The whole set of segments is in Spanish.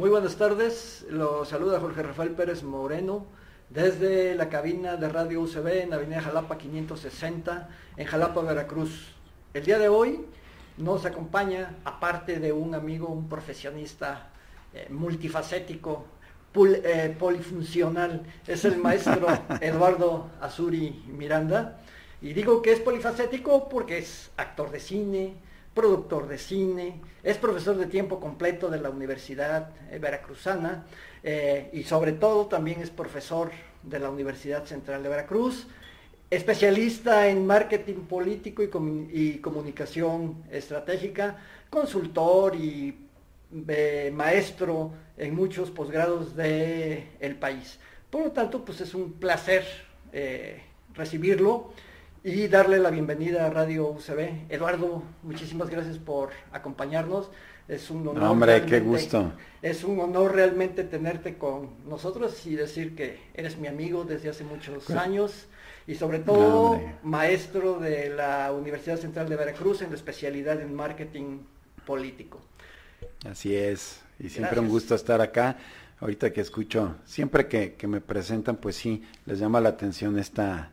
Muy buenas tardes, lo saluda Jorge Rafael Pérez Moreno desde la cabina de Radio UCB en Avenida Jalapa 560 en Jalapa, Veracruz. El día de hoy nos acompaña, aparte de un amigo, un profesionista eh, multifacético, eh, polifuncional, es el maestro Eduardo Azuri Miranda. Y digo que es polifacético porque es actor de cine, productor de cine, es profesor de tiempo completo de la Universidad eh, Veracruzana eh, y sobre todo también es profesor de la Universidad Central de Veracruz, especialista en marketing político y, comunicación estratégica, consultor y eh, maestro en muchos posgrados del el país. Por lo tanto, pues es un placer recibirlo y darle la bienvenida a Radio UCB. Eduardo, muchísimas gracias por acompañarnos. Es un honor. hombre, qué gusto. Es un honor realmente tenerte con nosotros y decir que eres mi amigo desde hace muchos años y sobre todo maestro de la Universidad Central de Veracruz en la especialidad en marketing político. Así es, y siempre un gusto estar acá. Ahorita que escucho, siempre que, que me presentan, pues sí, les llama la atención esta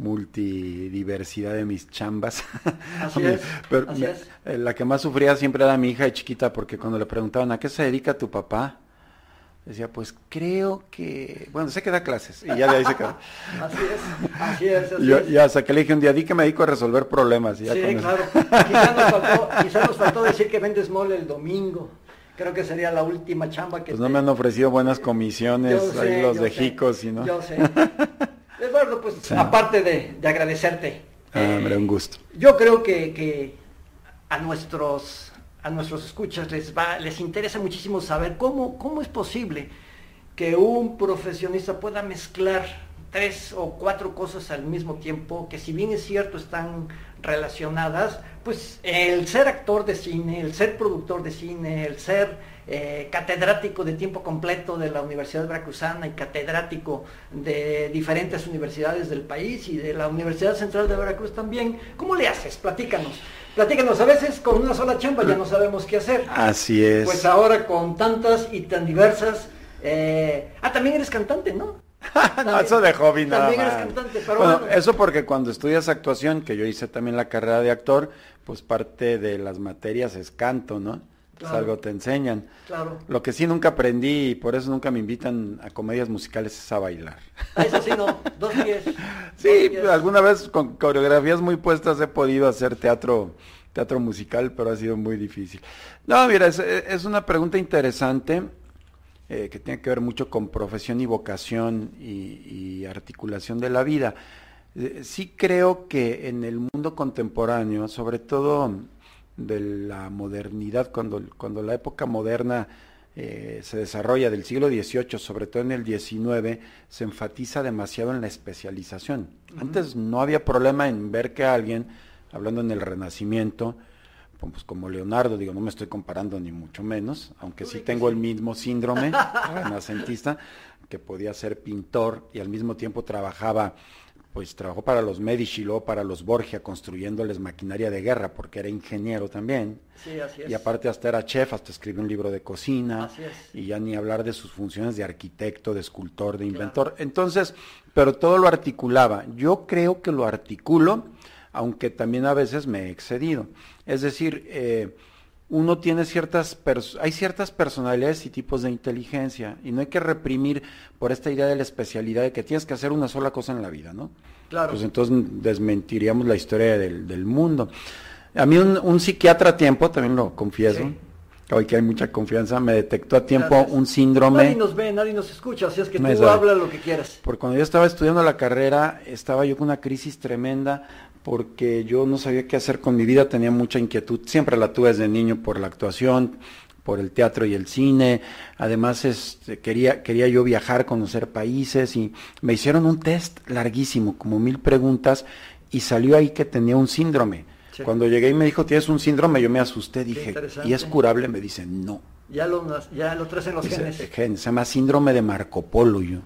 multidiversidad de mis chambas. Así es, Pero eh, la que más sufría siempre era mi hija de chiquita, porque cuando le preguntaban, ¿a qué se dedica tu papá? Decía, pues creo que, bueno, sé que da clases, y ya de ahí se quedó. así es, así es. Así Yo, Ya hasta que le dije un día, di que me dedico a resolver problemas. sí, claro. Quizá nos, faltó, quizá nos faltó decir que vendes mole el domingo creo que sería la última chamba que... Pues no me han ofrecido buenas comisiones, ahí los de Jicos, ¿no? Yo sé. Eduardo, pues aparte de, agradecerte. Ah, hombre, un gusto. Yo creo que, a nuestros a nuestros escuchas les va, les interesa muchísimo saber cómo, cómo es posible que un profesionista pueda mezclar tres o cuatro cosas al mismo tiempo, que si bien es cierto están relacionadas, pues el ser actor de cine, el ser productor de cine, el ser eh, catedrático de tiempo completo de la Universidad Veracruzana y catedrático de diferentes universidades del país y de la Universidad Central de Veracruz también. ¿Cómo le haces? Platícanos. Platícanos, a veces con una sola chamba ya no sabemos qué hacer. Así es. Pues ahora con tantas y tan diversas... Eh, ah, también eres cantante, ¿no? no, eso de hobby nada También eres cantante, pero bueno, eso porque cuando estudias actuación, que yo hice también la carrera de actor, pues parte de las materias es canto, ¿no? Algo te enseñan. Claro. Lo que sí nunca aprendí y por eso nunca me invitan a comedias musicales es a bailar. Ah, eso sí, no, dos pies. sí, alguna vez con coreografías muy puestas he podido hacer teatro, teatro musical, pero ha sido muy difícil. No, mira, es, una pregunta interesante eh, que tiene que ver mucho con profesión y vocación y, articulación de la vida. Eh, sí creo que en el mundo contemporáneo, sobre todo de la modernidad, cuando, cuando la época moderna eh, se desarrolla del siglo XVIII, sobre todo en el XIX, se enfatiza demasiado en la especialización. Antes no había problema en ver que alguien, hablando en el Renacimiento, pues como Leonardo, digo, no me estoy comparando ni mucho menos, aunque sí tengo el mismo síndrome renacentista, que podía ser pintor y al mismo tiempo trabajaba pues trabajó para los Medici, luego para los Borgia, construyéndoles maquinaria de guerra, porque era ingeniero también. Sí, así es. Y aparte hasta era chef, hasta escribió un libro de cocina. Así es. Y ya ni hablar de sus funciones de arquitecto, de escultor, de inventor. Entonces, pero todo lo articulaba. Yo creo que lo articulo, aunque también a veces me he excedido. Es decir, eh, uno tiene ciertas, hay ciertas personalidades y tipos de inteligencia y no hay que reprimir por esta idea de la especialidad de que tienes que hacer una sola cosa en la vida, ¿no? Claro. Pues entonces desmentiríamos la historia del, mundo. A mí un, psiquiatra a tiempo, también lo confieso, hoy que hay mucha confianza, me detectó a tiempo un síndrome. Nadie nos ve, nadie nos escucha, así es que tú habla lo que quieras. Porque cuando yo estaba estudiando la carrera, estaba yo con una crisis tremenda porque yo no sabía qué hacer con mi vida, tenía mucha inquietud, siempre la tuve desde niño por la actuación, por el teatro y el cine, además este, quería, quería yo viajar, conocer países y me hicieron un test larguísimo, como mil preguntas, y salió ahí que tenía un síndrome. Cuando llegué y me dijo, tienes un síndrome, yo me asusté, dije, ¿y es curable? Me dicen, no. Ya lo, ya lo traes en los genes. Se llama síndrome de Marco Polo, yo.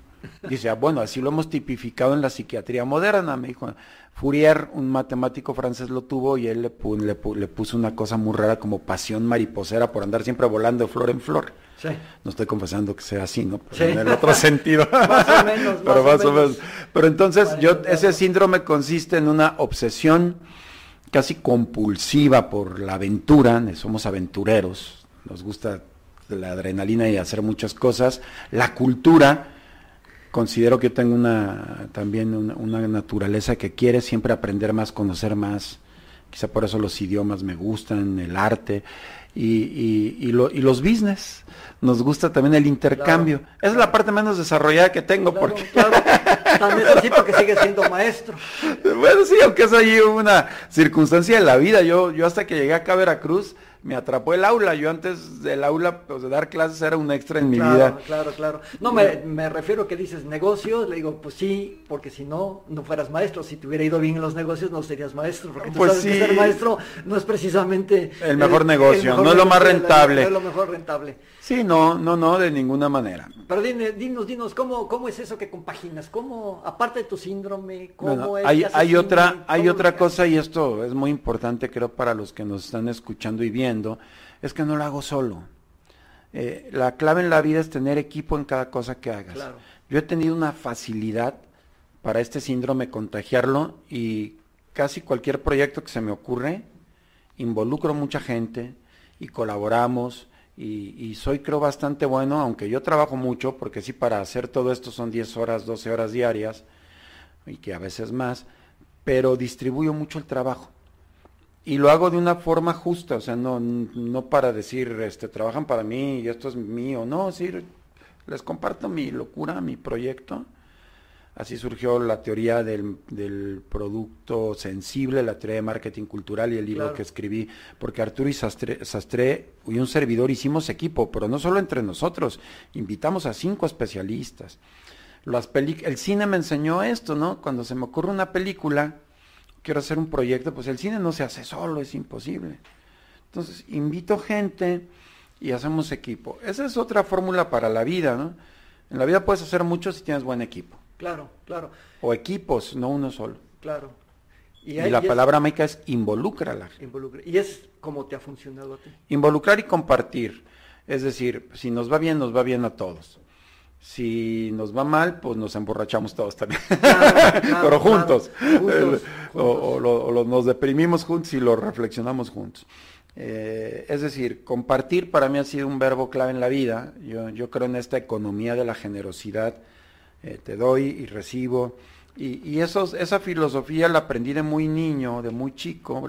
Dice, ah, bueno, así lo hemos tipificado en la psiquiatría moderna, me dijo. Fourier, un matemático francés, lo tuvo y él le, le, le, puso una cosa muy rara como pasión mariposera por andar siempre volando de flor en flor. Sí. No estoy confesando que sea así, ¿no? Pero en el otro sentido. más o menos. Pero más, o menos. Pero entonces, yo, ese síndrome consiste en una obsesión casi compulsiva por la aventura, somos aventureros, nos gusta la adrenalina y hacer muchas cosas. La cultura, considero que yo tengo una, también una, naturaleza que quiere siempre aprender más, conocer más. Quizá por eso los idiomas me gustan, el arte y, y, los business. Nos gusta también el intercambio. Esa es la parte menos desarrollada que tengo. porque... claro. También así porque sigue siendo maestro. Bueno, sí, aunque es ahí una circunstancia de la vida. Yo, yo hasta que llegué acá a Veracruz, me atrapó el aula. Yo antes del aula, pues de dar clases era un extra en mi vida. Claro, claro. No, me, me refiero que dices negocios, le digo, pues sí, porque si no, no fueras maestro. Si te hubiera ido bien en los negocios, no serías maestro. Porque tú pues sabes que ser maestro no es precisamente... El mejor negocio, no es lo más rentable. No es lo mejor rentable. Sí, no, no, no, de ninguna manera. Pero dinos, dinos, ¿cómo, cómo es eso que compaginas? ¿Cómo, aparte de tu síndrome, cómo es Hay, hay otra, hay otra cosa, y esto es muy importante, creo, para los que nos están escuchando y viendo, es que no lo hago solo. Eh, la clave en la vida es tener equipo en cada cosa que hagas. Yo he tenido una facilidad para este síndrome contagiarlo y casi cualquier proyecto que se me ocurre, involucro mucha gente y colaboramos y, soy creo bastante bueno, aunque yo trabajo mucho, porque sí para hacer todo esto son 10 horas, 12 horas diarias, y que a veces más, pero distribuyo mucho el trabajo. Y lo hago de una forma justa, o sea, no, no para decir, este, trabajan para mí y esto es mío, no, sí, les comparto mi locura, mi proyecto, Así surgió la teoría del, producto sensible, la teoría de marketing cultural y el libro que escribí, porque Arturo y Sastre, y un servidor hicimos equipo, pero no solo entre nosotros, invitamos a cinco especialistas. Las el cine me enseñó esto, ¿no? Cuando se me ocurre una película, quiero hacer un proyecto, pues el cine no se hace solo, es imposible. Entonces, invito gente y hacemos equipo. Esa es otra fórmula para la vida, ¿no? En la vida puedes hacer mucho si tienes buen equipo. Claro, claro. O equipos, no uno solo. Claro. Y, la palabra mágica es involúcrala. Involucra. Y es como te ha funcionado a ti. Involucrar y compartir. Es decir, si nos va bien, nos va bien a todos. Si nos va mal, pues nos emborrachamos todos también. Pero juntos. O, nos deprimimos juntos y lo reflexionamos juntos. Eh, es decir, compartir para mí ha sido un verbo clave en la vida. Yo, yo creo en esta economía de la generosidad eh, te doy y recibo. Y, esa filosofía la aprendí de muy niño, de muy chico,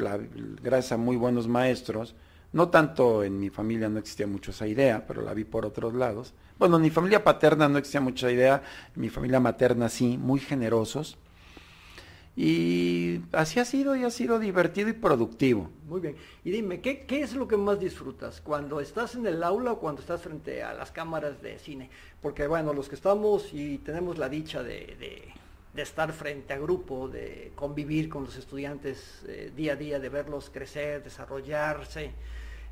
gracias a muy buenos maestros. No tanto en mi familia no existía mucho esa idea, pero la vi por otros lados. Bueno, en mi familia paterna no existía mucha idea, en mi familia materna sí, muy generosos. Y así ha sido y ha sido divertido y productivo. Muy bien. Y dime, ¿qué, ¿qué, es lo que más disfrutas? ¿Cuando estás en el aula o cuando estás frente a las cámaras de cine? Porque bueno, los que estamos y tenemos la dicha de, de, estar frente a grupo, de convivir con los estudiantes eh, día a día, de verlos crecer, desarrollarse,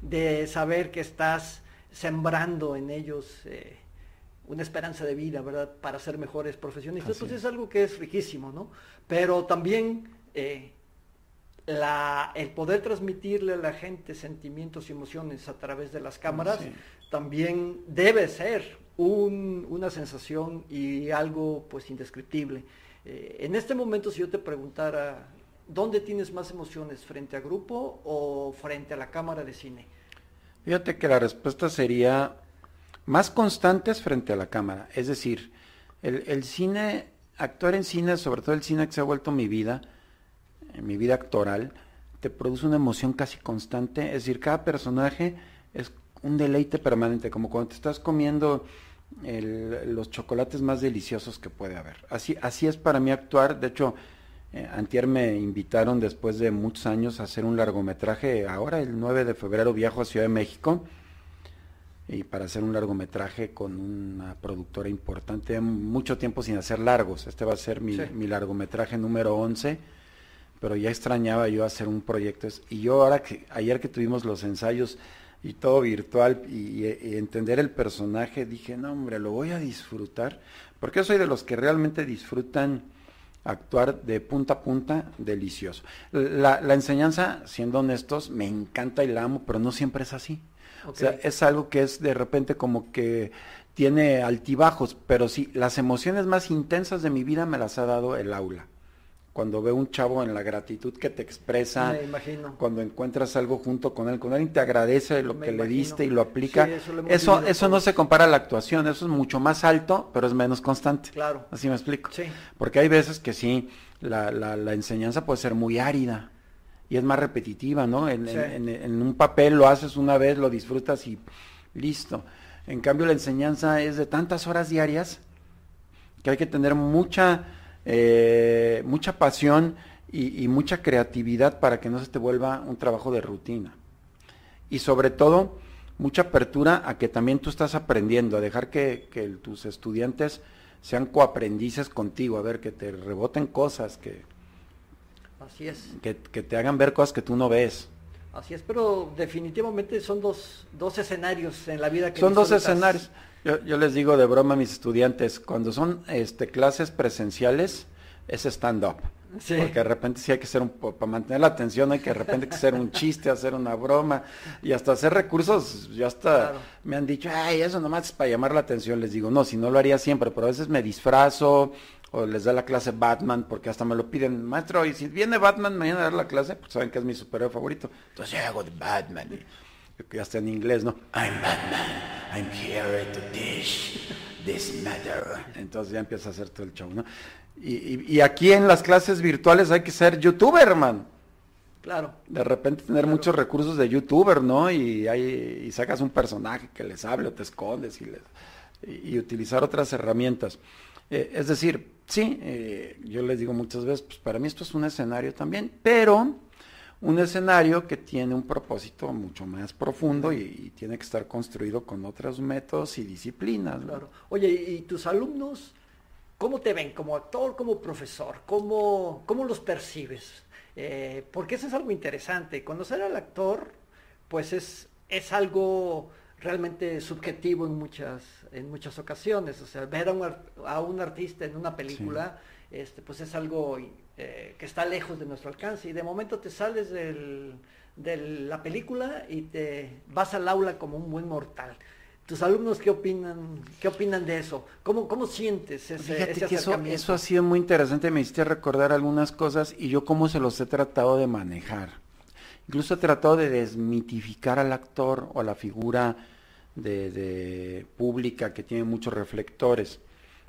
de saber que estás sembrando en ellos eh, una esperanza de vida, ¿verdad? Para ser mejores profesionistas. Entonces es algo que es riquísimo, ¿no? Pero también eh, la, el poder transmitirle a la gente sentimientos y emociones a través de las cámaras también debe ser una sensación y algo pues indescriptible. Eh, en este momento si yo te preguntara, ¿dónde tienes más emociones? ¿Frente a grupo o frente a la cámara de cine? Fíjate que la respuesta sería más constantes frente a la cámara. Es decir, el, el cine actuar en cine, sobre todo el cine que se ha vuelto mi vida, mi vida actoral, te produce una emoción casi constante. Es decir, cada personaje es un deleite permanente, como cuando te estás comiendo los chocolates más deliciosos que puede haber. Así, así es para mí actuar. De hecho, eh, antier me invitaron después de muchos años a hacer un largometraje. Ahora, el 9 de febrero, viajo a Ciudad de México y para hacer un largometraje con una productora importante, mucho tiempo sin hacer largos. Este va a ser mi, largometraje número 11, pero ya extrañaba yo hacer un proyecto. Y yo ahora que, ayer que tuvimos los ensayos y todo virtual y, entender el personaje, dije, no hombre, lo voy a disfrutar, Porque yo soy de los que realmente disfrutan actuar de punta a punta delicioso. La, la enseñanza, siendo honestos, me encanta y la amo, pero no siempre es así. O sea, es algo que es de repente como que tiene altibajos, pero sí, las emociones más intensas de mi vida me las ha dado el aula. Cuando veo un chavo en la gratitud que te expresa, cuando encuentras algo junto con él, cuando alguien te agradece lo que le diste y lo aplica, eso, eso, no se compara a la actuación, eso es mucho más alto, pero es menos constante. Claro. Así me explico. Sí. Porque hay veces que sí, la, la, la enseñanza puede ser muy árida y es más repetitiva, ¿no? En, en, un papel lo haces una vez, lo disfrutas y listo. En cambio, la enseñanza es de tantas horas diarias que hay que tener mucha, eh, mucha pasión y, mucha creatividad para que no se te vuelva un trabajo de rutina. Y sobre todo, mucha apertura a que también tú estás aprendiendo, a dejar que, que tus estudiantes sean coaprendices contigo, a ver, que te reboten cosas, que, Así es. Que, te hagan ver cosas que tú no ves. Así es, pero definitivamente son dos, dos escenarios en la vida que Son dos escenarios. Yo, les digo de broma a mis estudiantes, cuando son este, clases presenciales, es stand-up. Porque de repente sí hay que hacer un, para mantener la atención hay que de repente que hacer un chiste, hacer una broma y hasta hacer recursos, ya hasta me han dicho, ay, eso nomás es para llamar la atención, les digo, no, si no lo haría siempre, pero a veces me disfrazo, o les da la clase Batman, porque hasta me lo piden, maestro, y si viene Batman mañana a dar la clase, pues saben que es mi superhéroe favorito. Entonces yo hago de Batman, y, ya está en inglés, ¿no? I'm Batman, I'm here to dish this matter. Entonces ya empieza a hacer todo el show, ¿no? Y, aquí en las clases virtuales hay que ser youtuber, man. Claro. De repente tener muchos recursos de youtuber, ¿no? Y, hay, y sacas un personaje que les hable o te escondes y, les, y, utilizar otras herramientas. Eh, es decir, sí, eh, yo les digo muchas veces, pues para mí esto es un escenario también, pero un escenario que tiene un propósito mucho más profundo y, tiene que estar construido con otros métodos y disciplinas. Claro. Oye, ¿y tus alumnos cómo te ven como actor, como profesor? ¿Cómo, cómo los percibes? Eh, porque eso es algo interesante. Conocer al actor, pues es, es algo realmente subjetivo en muchas, en muchas ocasiones. O sea, ver a un, a un artista en una película, este, pues es algo eh, que está lejos de nuestro alcance. Y de momento te sales del, de la película y te vas al aula como un buen mortal. ¿Tus alumnos qué opinan, qué opinan de eso? ¿Cómo, cómo sientes ese, ese eso, eso ha sido muy interesante, me hiciste recordar algunas cosas y yo cómo se los he tratado de manejar. Incluso he tratado de desmitificar al actor o a la figura de, pública que tiene muchos reflectores,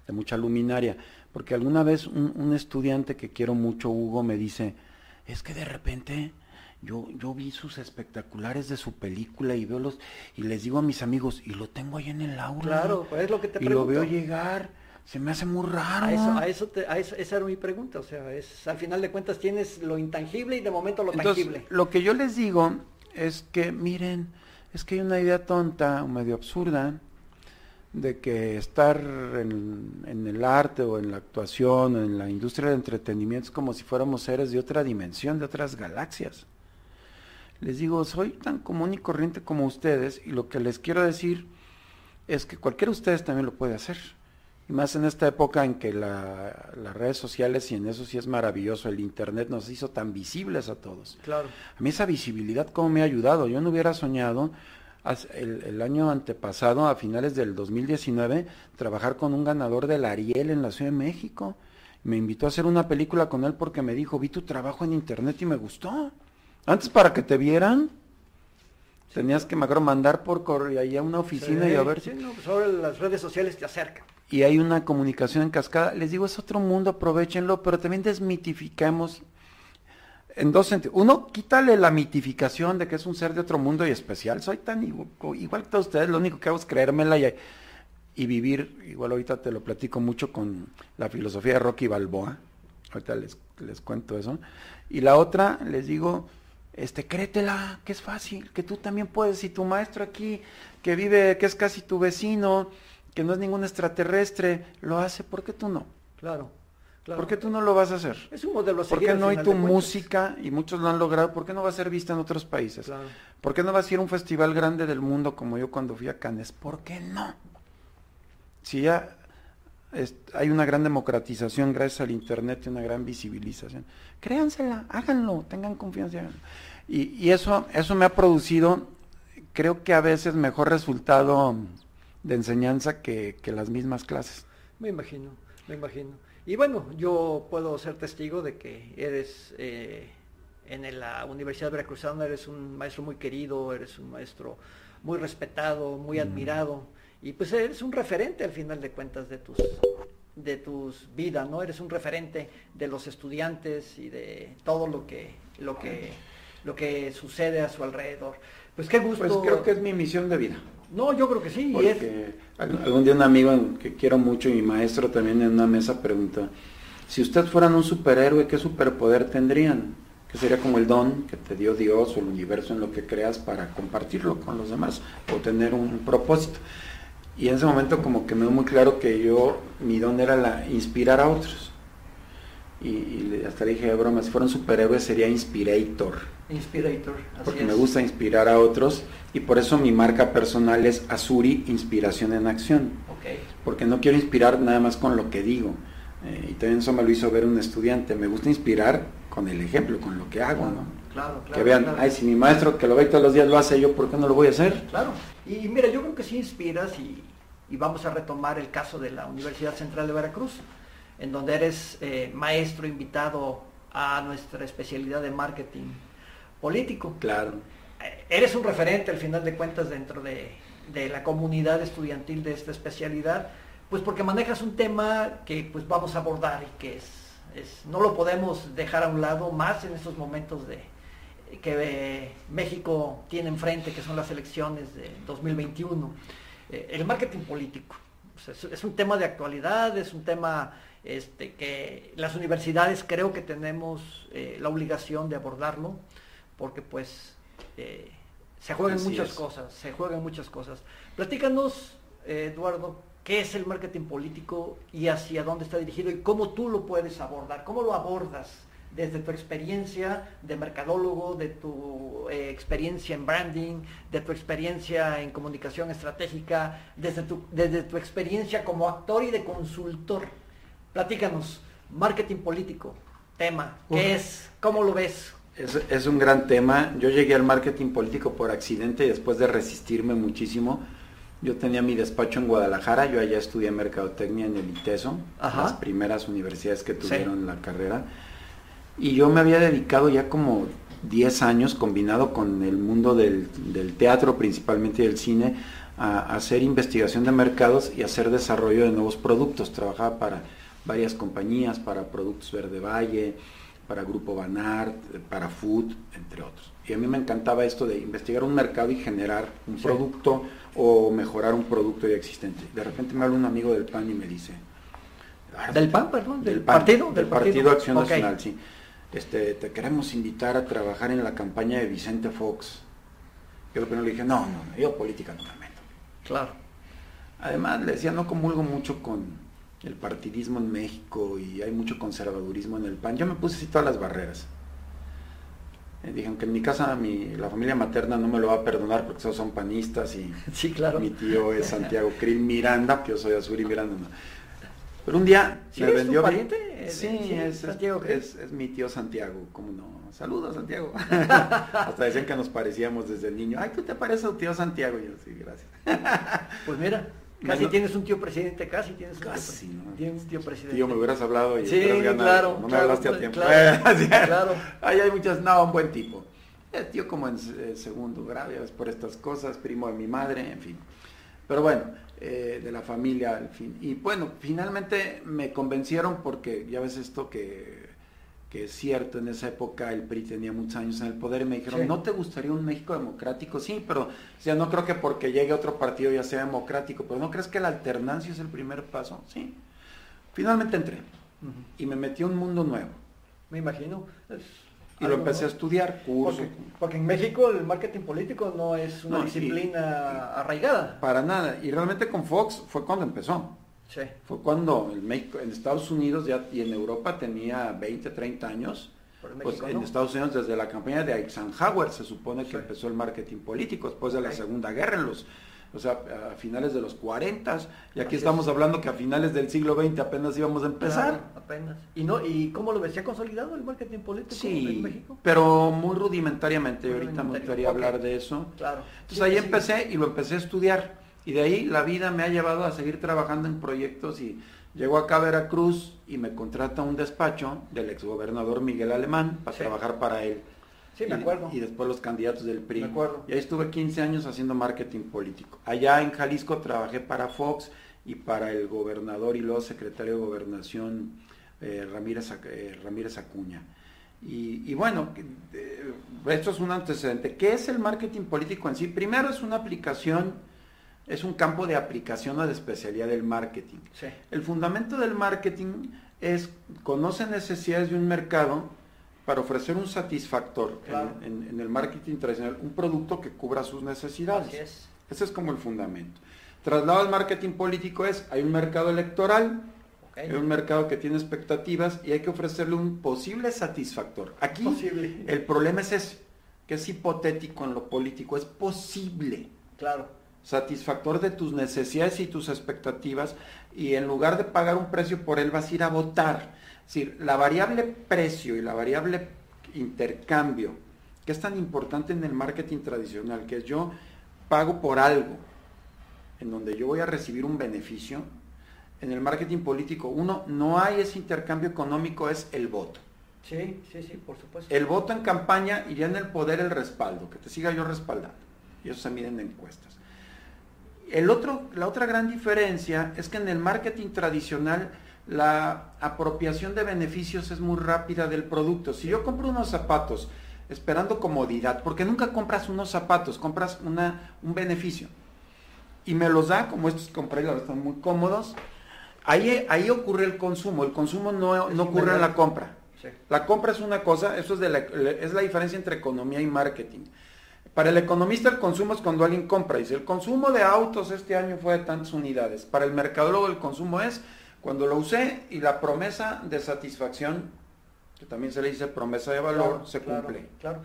de mucha luminaria. Porque alguna vez un, estudiante que quiero mucho, Hugo, me dice, es que de repente yo, yo vi sus espectaculares de su película y veo los, y les digo a mis amigos, y lo tengo ahí en el aula. Claro, es lo que te Y lo veo llegar, se me hace muy raro. A eso, a eso, a eso esa era mi pregunta, o sea, es, al final de cuentas tienes lo intangible y de momento lo tangible. Lo que yo les digo es que, miren, es que hay una idea tonta o medio absurda de que estar en, el arte o en la actuación o en la industria del entretenimiento es como si fuéramos seres de otra dimensión, de otras galaxias. Les digo, soy tan común y corriente como ustedes y lo que les quiero decir es que cualquiera de ustedes también lo puede hacer. Y más en esta época en que las redes sociales, y en eso sí es maravilloso, el Internet nos hizo tan visibles a todos. Claro. A mí esa visibilidad, ¿cómo me ha ayudado? Yo no hubiera soñado el, el, año antepasado, a finales del 2019, trabajar con un ganador del Ariel en la Ciudad de México. Me invitó a hacer una película con él porque me dijo, vi tu trabajo en Internet y me gustó. Antes para que te vieran, tenías que, me mandar por correo ahí a una oficina y a ver si... no, pues ahora las redes sociales te acercan y hay una comunicación en cascada. Les digo, es otro mundo, aprovechenlo, pero también desmitificamos en dos sentidos. Uno, quítale la mitificación de que es un ser de otro mundo y especial. Soy tan igual, que todos ustedes, lo único que hago es creérmela y, y, vivir, igual ahorita te lo platico mucho con la filosofía de Rocky Balboa. Ahorita les, les cuento eso. Y la otra, les digo, este, créetela, que es fácil, que tú también puedes, y tu maestro aquí, que vive, que es casi tu vecino, que no es ningún extraterrestre, lo hace, ¿por qué tú no? Claro. Claro. ¿Por qué tú no lo vas a hacer? Es un modelo a ¿Por qué no hay tu música, y muchos lo han logrado, por qué no va a ser vista en otros países? Claro. ¿Por qué no va a ser un festival grande del mundo como yo cuando fui a Cannes? ¿Por qué no? Si ya hay una gran democratización gracias al Internet y una gran visibilización. Créansela, háganlo, tengan confianza. Y, y eso, eso me ha producido, creo que a veces mejor resultado de enseñanza que, las mismas clases. Me imagino, me imagino. Y bueno, yo puedo ser testigo de que eres eh, en la Universidad Veracruzana, eres un maestro muy querido, eres un maestro muy respetado, muy admirado, y pues eres un referente al final de cuentas de tus de tus vidas, ¿no? Eres un referente de los estudiantes y de todo lo que lo que lo que sucede a su alrededor. Pues qué gusto. Pues creo que es mi misión de vida. No, yo creo que sí. Porque algún día un amigo que quiero mucho y mi maestro también en una mesa preguntó, si ustedes fueran un superhéroe, ¿qué superpoder tendrían? Que sería como el don que te dio Dios o el universo en lo que creas para compartirlo con los demás o tener un propósito. Y en ese momento como que me dio muy claro que yo, mi don era la, inspirar a otros. Y, hasta le dije de broma, si fuera un superhéroe sería Inspirator. Inspirator, Porque me gusta inspirar a otros y por eso mi marca personal es Azuri Inspiración en Acción. Porque no quiero inspirar nada más con lo que digo. Eh, y también eso me lo hizo ver un estudiante. Me gusta inspirar con el ejemplo, con lo que hago, ¿no? Claro, claro. Que vean, ay, si mi maestro que lo ve todos los días lo hace, yo, ¿por qué no lo voy a hacer? Claro. Y mira, yo creo que sí inspiras y, vamos a retomar el caso de la Universidad Central de Veracruz, en donde eres eh, maestro invitado a nuestra especialidad de marketing político. Claro. Eh, eres un referente al final de cuentas dentro de, la comunidad estudiantil de esta especialidad, pues porque manejas un tema que pues vamos a abordar y que es, no lo podemos dejar a un lado más en estos momentos de que eh, México tiene enfrente, que son las elecciones de 2021. Eh, el marketing político. es, un tema de actualidad, es un tema este, que las universidades creo que tenemos la obligación de abordarlo porque pues eh, se juegan muchas cosas, se juegan muchas cosas. Platícanos, eh, Eduardo, qué es el marketing político y hacia dónde está dirigido y cómo tú lo puedes abordar, cómo lo abordas desde tu experiencia de mercadólogo, de tu eh, experiencia en branding, de tu experiencia en comunicación estratégica, desde tu, desde tu experiencia como actor y de consultor. Platícanos, marketing político, tema, ¿qué es? ¿Cómo lo ves? Es, un gran tema. Yo llegué al marketing político por accidente y después de resistirme muchísimo. Yo tenía mi despacho en Guadalajara, yo allá estudié mercadotecnia en el ITESO, las primeras universidades que tuvieron la carrera. Y yo me había dedicado ya como 10 años, combinado con el mundo del, teatro principalmente y del cine, a, hacer investigación de mercados y hacer desarrollo de nuevos productos. Trabajaba para varias compañías, para Productos Verde Valle, para Grupo Banart, para Food, entre otros. Y a mí me encantaba esto de investigar un mercado y generar un producto o mejorar un producto ya existente. De repente me habla un amigo del PAN y me dice... ¿Del PAN, perdón? ¿Del, partido? Del, partido, Acción Nacional, sí. Este, te queremos invitar a trabajar en la campaña de Vicente Fox. Yo lo primero le dije, no, no, yo política no me meto. Claro. Además le decía, no comulgo mucho con, el partidismo en México y hay mucho conservadurismo en el PAN. Yo me puse así todas las barreras. Eh, dijeron que en mi casa mi, la familia materna no me lo va a perdonar porque son panistas y sí, claro. mi tío es Santiago Krill Miranda, que yo soy Azuri Miranda. Pero un día me vendió... pariente? Eh, sí, es, es, mi tío Santiago, ¿cómo no? Saludos, Santiago. Hasta decían que nos parecíamos desde el niño. Ay, tú te pareces a tu tío Santiago. Y yo, sí, gracias. pues mira, Casi tienes un tío presidente, casi tienes un, casi, tío, ¿no? tienes un tío presidente. Tío, me hubieras hablado y sí, claro, no me hablaste a tiempo. Claro, Ahí hay muchas, no, un buen tipo. El tío como en segundo grado, ya ves, por estas cosas, primo de mi madre, en fin. Pero bueno, eh, de la familia, al fin. Y bueno, finalmente me convencieron porque ya ves esto que que es cierto, en esa época el PRI tenía muchos años en el poder y me dijeron, ¿no te gustaría un México democrático? Sí, pero o no creo que porque llegue otro partido ya sea democrático, pero ¿no crees que la alternancia es el primer paso? Sí. Finalmente entré y me metí a un mundo nuevo. Me imagino. y lo empecé a estudiar, curso. Porque, en México el marketing político no es una disciplina arraigada. Para nada. Y realmente con Fox fue cuando empezó. Fue cuando en México, en Estados Unidos ya, y en Europa tenía 20, 30 años. pues en Estados Unidos desde la campaña de Eisenhower se supone que empezó el marketing político después de la Segunda Guerra en los o sea, a finales de los 40, y aquí estamos hablando que a finales del siglo XX apenas íbamos a empezar. apenas. ¿Y no y cómo lo ves? ¿Se ha consolidado el marketing político en México? pero muy rudimentariamente, ahorita me gustaría hablar de eso. Claro. Entonces ahí empecé y lo empecé a estudiar, y de ahí la vida me ha llevado a seguir trabajando en proyectos y llego acá a Veracruz y me contrata un despacho del exgobernador Miguel Alemán para trabajar para él. Sí, me acuerdo. Y, después los candidatos del PRI. Me acuerdo. Y ahí estuve 15 años haciendo marketing político. Allá en Jalisco trabajé para Fox y para el gobernador y luego secretario de gobernación eh, Ramírez, eh, Ramírez Acuña. Y, bueno, eh, esto es un antecedente. ¿Qué es el marketing político en sí? Primero es una aplicación, es un campo de aplicación a la especialidad del marketing. Sí. El fundamento del marketing es conoce necesidades de un mercado, para ofrecer un satisfactor en, el marketing tradicional, un producto que cubra sus necesidades. Ese es como el fundamento. Traslado al marketing político es, hay un mercado electoral, hay un mercado que tiene expectativas y hay que ofrecerle un posible satisfactor. Aquí el problema es ese, que es hipotético en lo político, es posible. Claro. Satisfactor de tus necesidades y tus expectativas y en lugar de pagar un precio por él vas a ir a votar es decir, la variable precio y la variable intercambio, que es tan importante en el marketing tradicional, que es yo pago por algo, en donde yo voy a recibir un beneficio, en el marketing político, uno, no hay ese intercambio económico, es el voto. Sí, sí, sí, por supuesto. El voto en campaña iría en el poder el respaldo, que te siga yo respaldando. Y eso se mide en encuestas. El otro, la otra gran diferencia es que en el marketing tradicional la apropiación de beneficios es muy rápida del producto. Si yo compro unos zapatos esperando comodidad, porque nunca compras unos zapatos, compras una, un beneficio. Y me los da, como estos compré, están muy cómodos. Ahí, ahí ocurre el consumo. El consumo no, no ocurre en la compra. La compra es una cosa, eso es, de la, es la diferencia entre economía y marketing. Para el economista el consumo es cuando alguien compra. Dice, el consumo de autos este año fue de tantas unidades. Para el mercadólogo el consumo es cuando lo usé y la promesa de satisfacción, que también se le dice promesa de valor, se cumple. Claro.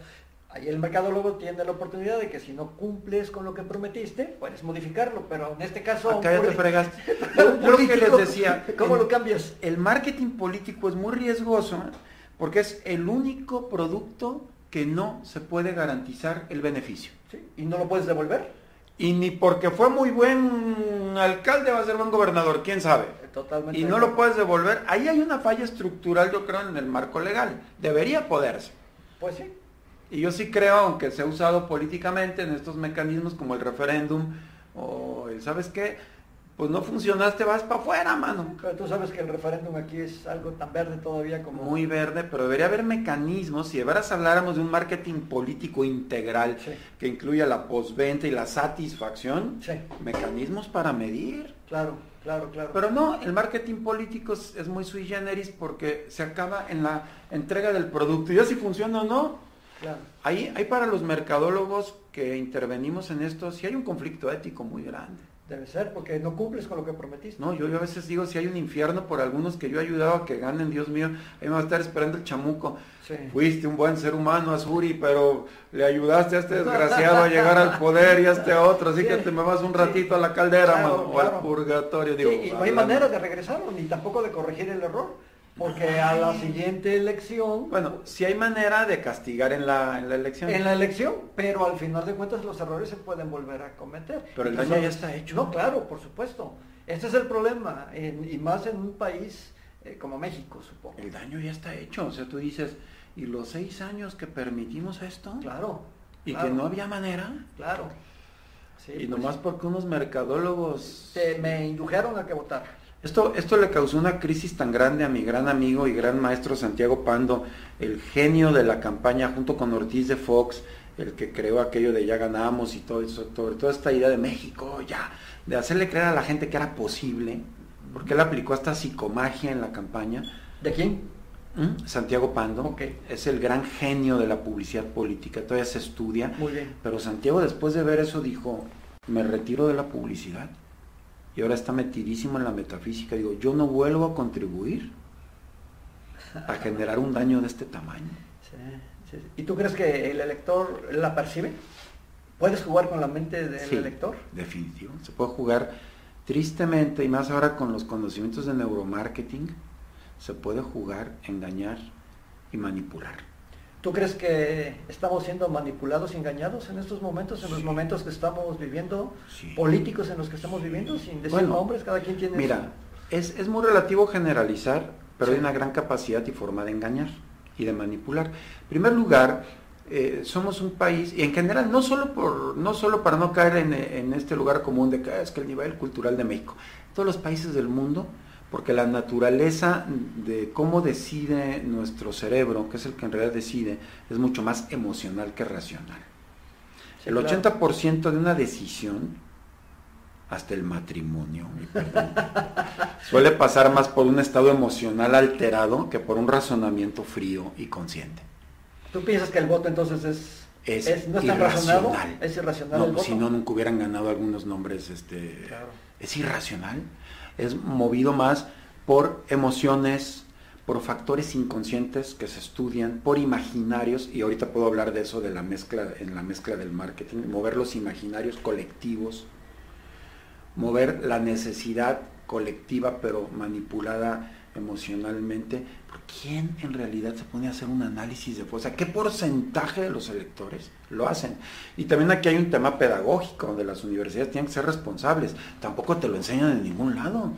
Ahí el mercadólogo tiene la oportunidad de que si no cumples con lo que prometiste, puedes modificarlo, pero en este caso... Acá ya te fregaste. Yo, lo que les decía... ¿Cómo lo cambias? El marketing político es muy riesgoso porque es el único producto que no se puede garantizar el beneficio. ¿Y no lo puedes devolver? Y ni porque fue muy buen alcalde va a ser buen gobernador, quién sabe. Totalmente. Y no lo puedes devolver. Ahí hay una falla estructural, yo creo, en el marco legal. Debería poderse. Pues sí. Y yo sí creo, aunque se ha usado políticamente en estos mecanismos como el referéndum, o ¿sabes qué? Pues no funcionaste, vas para afuera, mano. Pero tú sabes que el referéndum aquí es algo tan verde todavía como... Muy verde, pero debería haber mecanismos, si de veras habláramos de un marketing político integral que incluya la postventa y la satisfacción, mecanismos para medir. Claro, claro, claro. Pero no, el marketing político es, muy sui generis porque se acaba en la entrega del producto. Y ya si funciona o no, Claro. Ahí, hay para los mercadólogos que intervenimos en esto, si hay un conflicto ético muy grande. Debe ser, porque no cumples con lo que prometiste. No, yo, a veces digo, si hay un infierno por algunos que yo he ayudado a que ganen, Dios mío, ahí me va a estar esperando el chamuco. Fuiste un buen ser humano, Azuri, pero le ayudaste a este desgraciado a llegar al poder y a este otro, así que te me vas un ratito a la caldera, o al purgatorio. Digo, y no hay manera de regresarlo, ni tampoco de corregir el error. Porque a la siguiente elección... Bueno, si hay manera de castigar en la, en la elección. En la elección, pero al final de cuentas los errores se pueden volver a cometer. Pero el daño ya está hecho. No, claro, por supuesto. Este es el problema, y más en un país eh, como México, supongo. El daño ya está hecho. O sea, tú dices, ¿y los seis años que permitimos esto? Claro. Y que no había manera. Claro. Sí, y pues nomás porque unos mercadólogos... me indujeron a que votar. Esto, esto le causó una crisis tan grande a mi gran amigo y gran maestro Santiago Pando, el genio de la campaña junto con Ortiz de Fox, el que creó aquello de ya ganamos y todo eso, todo, toda esta idea de México, ya, de hacerle creer a la gente que era posible, porque él aplicó hasta psicomagia en la campaña. ¿De quién? ¿Mm? Santiago Pando okay. es el gran genio de la publicidad política, todavía se estudia. Muy bien. Pero Santiago después de ver eso dijo, me retiro de la publicidad y ahora está metidísimo en la metafísica. Digo, yo no vuelvo a contribuir a generar un daño de este tamaño. ¿Y tú crees que el elector la percibe? ¿Puedes jugar con la mente del elector? Definitivo. Se puede jugar tristemente, y más ahora con los conocimientos de neuromarketing, se puede jugar, engañar y manipular. ¿Tú crees que estamos siendo manipulados y engañados en estos momentos, en los momentos que estamos viviendo, Sí. políticos en los que estamos viviendo, sin decir Bueno, nombres, cada quien tiene Mira, es, es muy relativo generalizar, pero Sí. hay una gran capacidad y forma de engañar y de manipular. En primer lugar, eh, somos un país, y en general, no solo, por, no solo para no caer en, en este lugar común de que "Ah, es que el nivel cultural de México, todos los países del mundo, porque la naturaleza de cómo decide nuestro cerebro, que es el que en realidad decide, es mucho más emocional que racional. Sí, el claro. 80% de una decisión, hasta el matrimonio, suele pasar más por un estado emocional alterado que por un razonamiento frío y consciente. ¿Tú piensas que el voto entonces es, Es, es- no es tan razonado? irracional. ¿Es irracional No, el pues voto? si no, nunca hubieran ganado algunos nombres. Este, Claro. Es irracional. Es movido más por emociones, por factores inconscientes que se estudian, por imaginarios, y ahorita puedo hablar de eso de la mezcla, en la mezcla del marketing, mover los imaginarios colectivos, mover la necesidad colectiva pero manipulada emocionalmente. ¿Por quién en realidad se pone a hacer un análisis de o sea, qué porcentaje de los electores lo hacen? Y también aquí hay un tema pedagógico donde las universidades tienen que ser responsables. Tampoco te lo enseñan en ningún lado.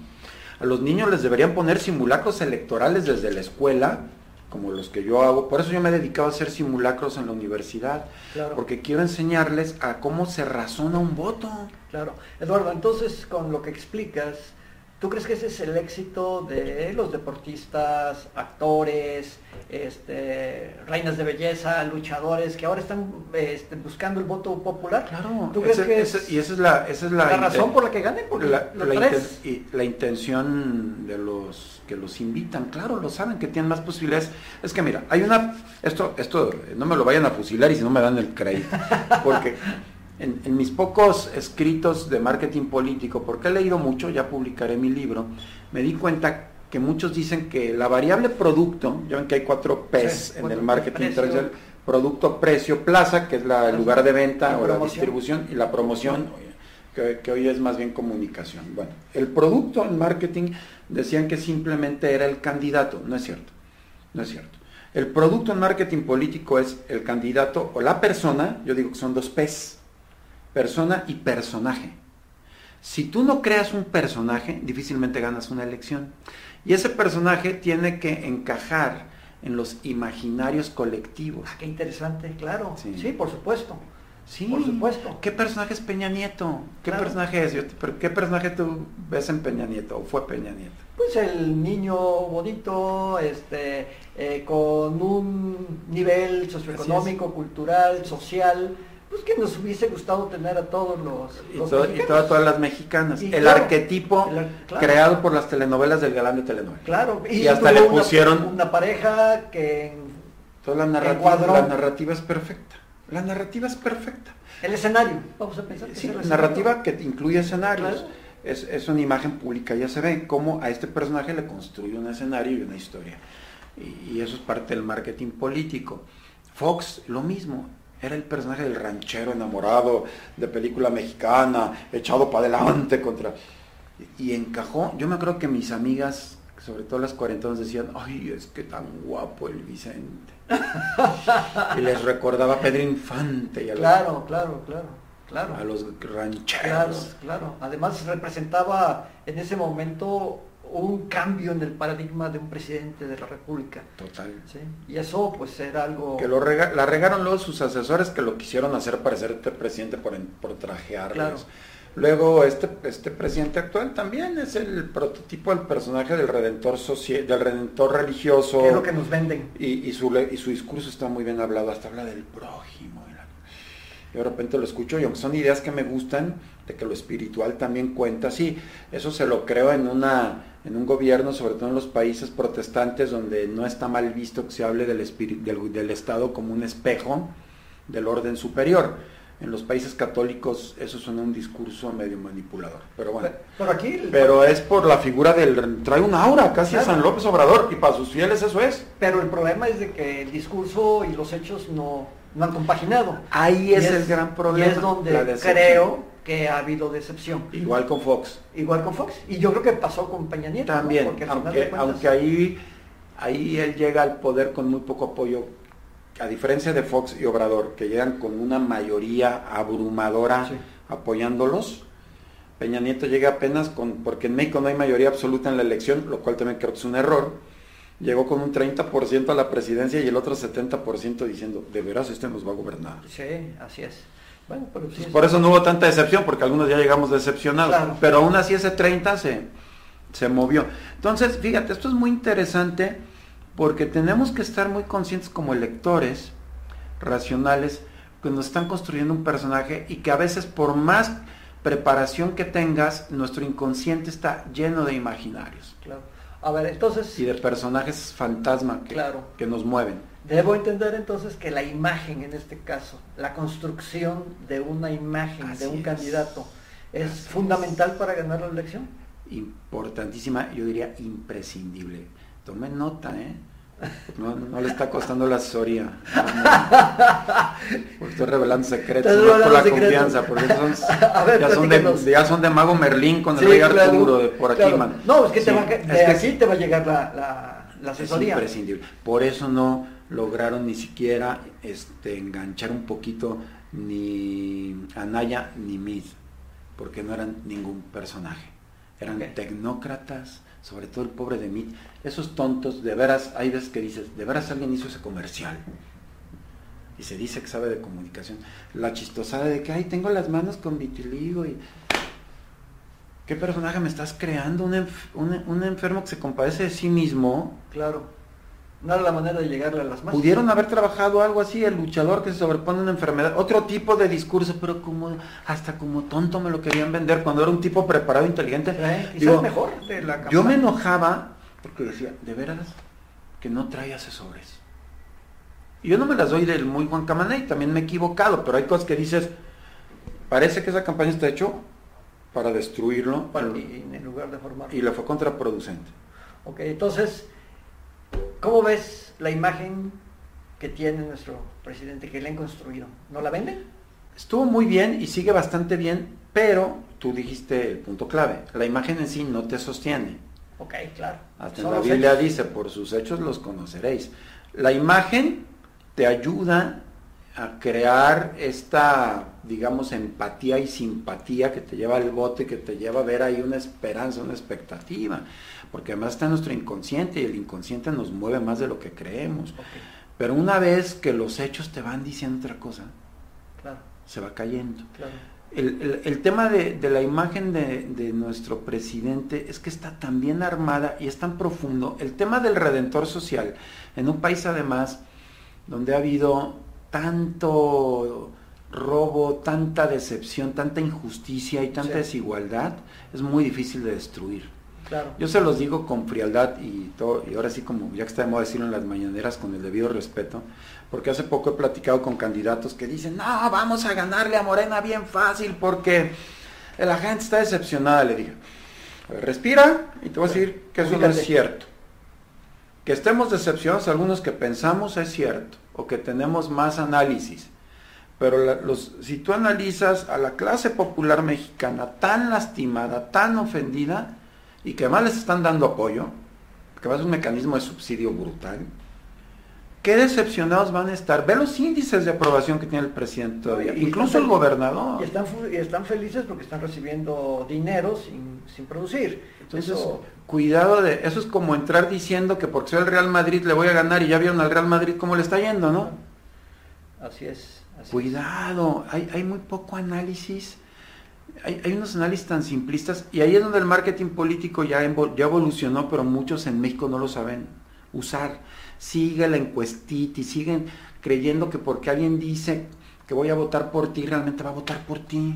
A los niños les deberían poner simulacros electorales desde la escuela, como los que yo hago. Por eso yo me he dedicado a hacer simulacros en la universidad, Claro. porque quiero enseñarles a cómo se razona un voto. Claro. Eduardo, entonces con lo que explicas, ¿tú crees que ese es el éxito de los deportistas, actores, este, reinas de belleza, luchadores, que ahora están este, buscando el voto popular? Claro, ¿Tú crees ese- que ese- es y esa es la, esa es la, la inten- razón por la que ganen? Porque la, los la tres- inten- y la intención de los que los invitan, claro, lo saben que tienen más posibilidades. Es que mira, hay una, esto, esto eh, no me lo vayan a fusilar y si no me dan el crédito, porque en, en mis pocos escritos de marketing político, porque he leído mucho, ya publicaré mi libro, me di cuenta que muchos dicen que la variable producto, ya ven que hay cuatro P's Sí, en el marketing tradicional, producto, precio, plaza, que es la, el lugar de venta La o la distribución, y la promoción, que, que hoy es más bien comunicación. Bueno, el producto en marketing decían que simplemente era el candidato, no es cierto, no es cierto. El producto en marketing político es el candidato o la persona, yo digo que son dos P's, persona y personaje. Si tú no creas un personaje, difícilmente ganas una elección. Y ese personaje tiene que encajar en los imaginarios colectivos. Ah, qué interesante, claro. Sí. Sí, por supuesto. Sí, Por supuesto. ¿Qué personaje es Peña Nieto? ¿Qué Claro. personaje es? ¿Qué personaje tú ves en Peña Nieto o fue Peña Nieto? Pues el niño bonito, este, eh, con un nivel socioeconómico, cultural, social, pues que nos hubiese gustado tener a todos los, Y, todas, todas las mexicanas. Y el claro, arquetipo el ar- claro. creado por las telenovelas del galán de telenovela. Claro, Y hasta le pusieron- una pareja que en Toda la narrativa, la narrativa es perfecta. La narrativa es perfecta. el escenario, vamos a pensar Sí, el narrativa que incluye escenarios. Claro. Es, es una imagen pública, ya se ve cómo a este personaje le construye un escenario y una historia. Y, y eso es parte del marketing político. Fox, lo mismo. Era el personaje del ranchero enamorado de película mexicana, echado para adelante contra... Y encajó. Yo me acuerdo que mis amigas, sobre todo las cuarentonas, decían, ay, es que tan guapo el Vicente. y les recordaba a Pedro Infante y a los- Claro, claro, claro, claro. a los Claro, rancheros. claro. Además representaba en ese momento un cambio en el paradigma de un presidente de la República. Total. ¿sí? Y eso pues era algo... Que lo rega- la regaron luego sus asesores que lo quisieron hacer parecer este presidente por, por trajearlos. Claro. Luego este, este presidente actual también es el prototipo del personaje del redentor del redentor religioso. que es lo que nos venden. y, y su, y su discurso está muy bien hablado, hasta habla del prójimo. y la- Y de repente lo escucho y aunque son ideas que me gustan, de que lo espiritual también cuenta, sí, eso se lo creo en una en un gobierno, sobre todo en los países protestantes, donde no está mal visto que se hable del, del, del Estado como un espejo del orden superior. En los países católicos eso suena un discurso medio manipulador, pero bueno. Pero, aquí... el- Pero es por la figura del... trae una aura casi a. San López Obrador y para sus fieles eso es. Pero el problema es de que el discurso y los hechos no, no han compaginado. Ahí es, el gran problema. Y es donde creo que ha habido decepción. Igual con Fox. Igual con Fox. Y yo creo que pasó con Peña Nieto. También, aunque, aunque ahí, ahí él llega al poder con muy poco apoyo, a diferencia de Fox y Obrador, que llegan con una mayoría abrumadora apoyándolos. Peña Nieto llega apenas con, porque en México no hay mayoría absoluta en la elección, lo cual también creo que es un error. Llegó con un 30% a la presidencia y el otro 70% diciendo, de veras este nos va a gobernar. Sí, así es. Por eso no hubo tanta decepción, porque algunos ya llegamos decepcionados. Pero aún así ese 30 se, se movió. Entonces, fíjate, esto es muy interesante porque tenemos que estar muy conscientes como electores racionales que nos están construyendo un personaje y que a veces por más preparación que tengas, nuestro inconsciente está lleno de imaginarios. Claro. A ver, entonces... Y de personajes fantasma que, claro. que nos mueven. Debo entender entonces que la imagen en este caso, la construcción de una imagen, de un candidato, es fundamental para ganar la elección. Importantísima, yo diría imprescindible. Tome nota, ¿eh? No, le está costando la asesoría. estoy revelando secretos, no por la confianza, porque son, ya, son de, ya, son de, mago Merlín con el rey Arturo de por aquí, No, es que, te va, de te va a llegar la, la, asesoría. Es imprescindible. Por eso no lograron ni siquiera este, enganchar un poquito ni Anaya ni Mid, porque no eran ningún personaje. Eran tecnócratas, sobre todo el pobre de Mid. Esos tontos, de veras, hay veces que dices, de veras alguien hizo ese comercial. Y se dice que sabe de comunicación. La chistosada de que, ay, tengo las manos con vitiligo y... ¿Qué personaje me estás creando? Un, un enfermo que se compadece de sí mismo. Claro no era la manera de llegarle a las masas. Pudieron haber trabajado algo así, el luchador que se sobrepone a una enfermedad, otro tipo de discurso, pero como hasta como tonto me lo querían vender cuando era un tipo preparado, inteligente. Eh, mejor de la Yo me enojaba porque decía, de veras, que no trae asesores. Y yo no me las doy del muy Juan Camaney, también me he equivocado, pero hay cosas que dices, parece que esa campaña está hecho para destruirlo. y, en lugar de formarlo. Y le fue contraproducente. Ok, entonces ¿Cómo ves la imagen que tiene nuestro presidente que le han construido? ¿No la venden? Estuvo muy bien y sigue bastante bien, pero tú dijiste el punto clave, la imagen en sí no te sostiene. Ok, claro. Hasta la Biblia dice, por sus hechos los conoceréis. La imagen te ayuda a crear esta, digamos, empatía y simpatía que te lleva al bote, que te lleva a ver ahí una esperanza, una expectativa porque además está nuestro inconsciente y el inconsciente nos mueve más de lo que creemos. Pero una vez que los hechos te van diciendo otra cosa, se va cayendo. El, tema de, la imagen de, de, nuestro presidente es que está tan bien armada y es tan profundo. El tema del redentor social, en un país además donde ha habido tanto robo, tanta decepción, tanta injusticia y tanta desigualdad, es muy difícil de destruir. Yo se los digo con frialdad y, todo, y ahora sí como ya que está de moda decirlo en las mañaneras con el debido respeto, porque hace poco he platicado con candidatos que dicen, no, vamos a ganarle a Morena bien fácil porque la gente está decepcionada, le digo. respira y te voy a decir que eso no es cierto. Que estemos decepcionados, algunos que pensamos es cierto, o que tenemos más análisis. Pero los, si tú analizas a la clase popular mexicana tan lastimada, tan ofendida, y que además les están dando apoyo, que va a ser un mecanismo de subsidio brutal, qué decepcionados van a estar. Ve los índices de aprobación que tiene el presidente todavía, incluso el gobernador. Y están, están, felices porque están recibiendo dinero sin, producir. Entonces, cuidado de, eso es como entrar diciendo que porque soy el Real Madrid le voy a ganar y ya vieron al Real Madrid cómo le está yendo, ¿no? Así es. cuidado, Hay, hay muy poco análisis hay, unos análisis tan simplistas y ahí es donde el marketing político ya, ya evolucionó, pero muchos en México no lo saben usar. Sigue la encuestita y siguen creyendo que porque alguien dice que voy a votar por ti, realmente va a votar por ti.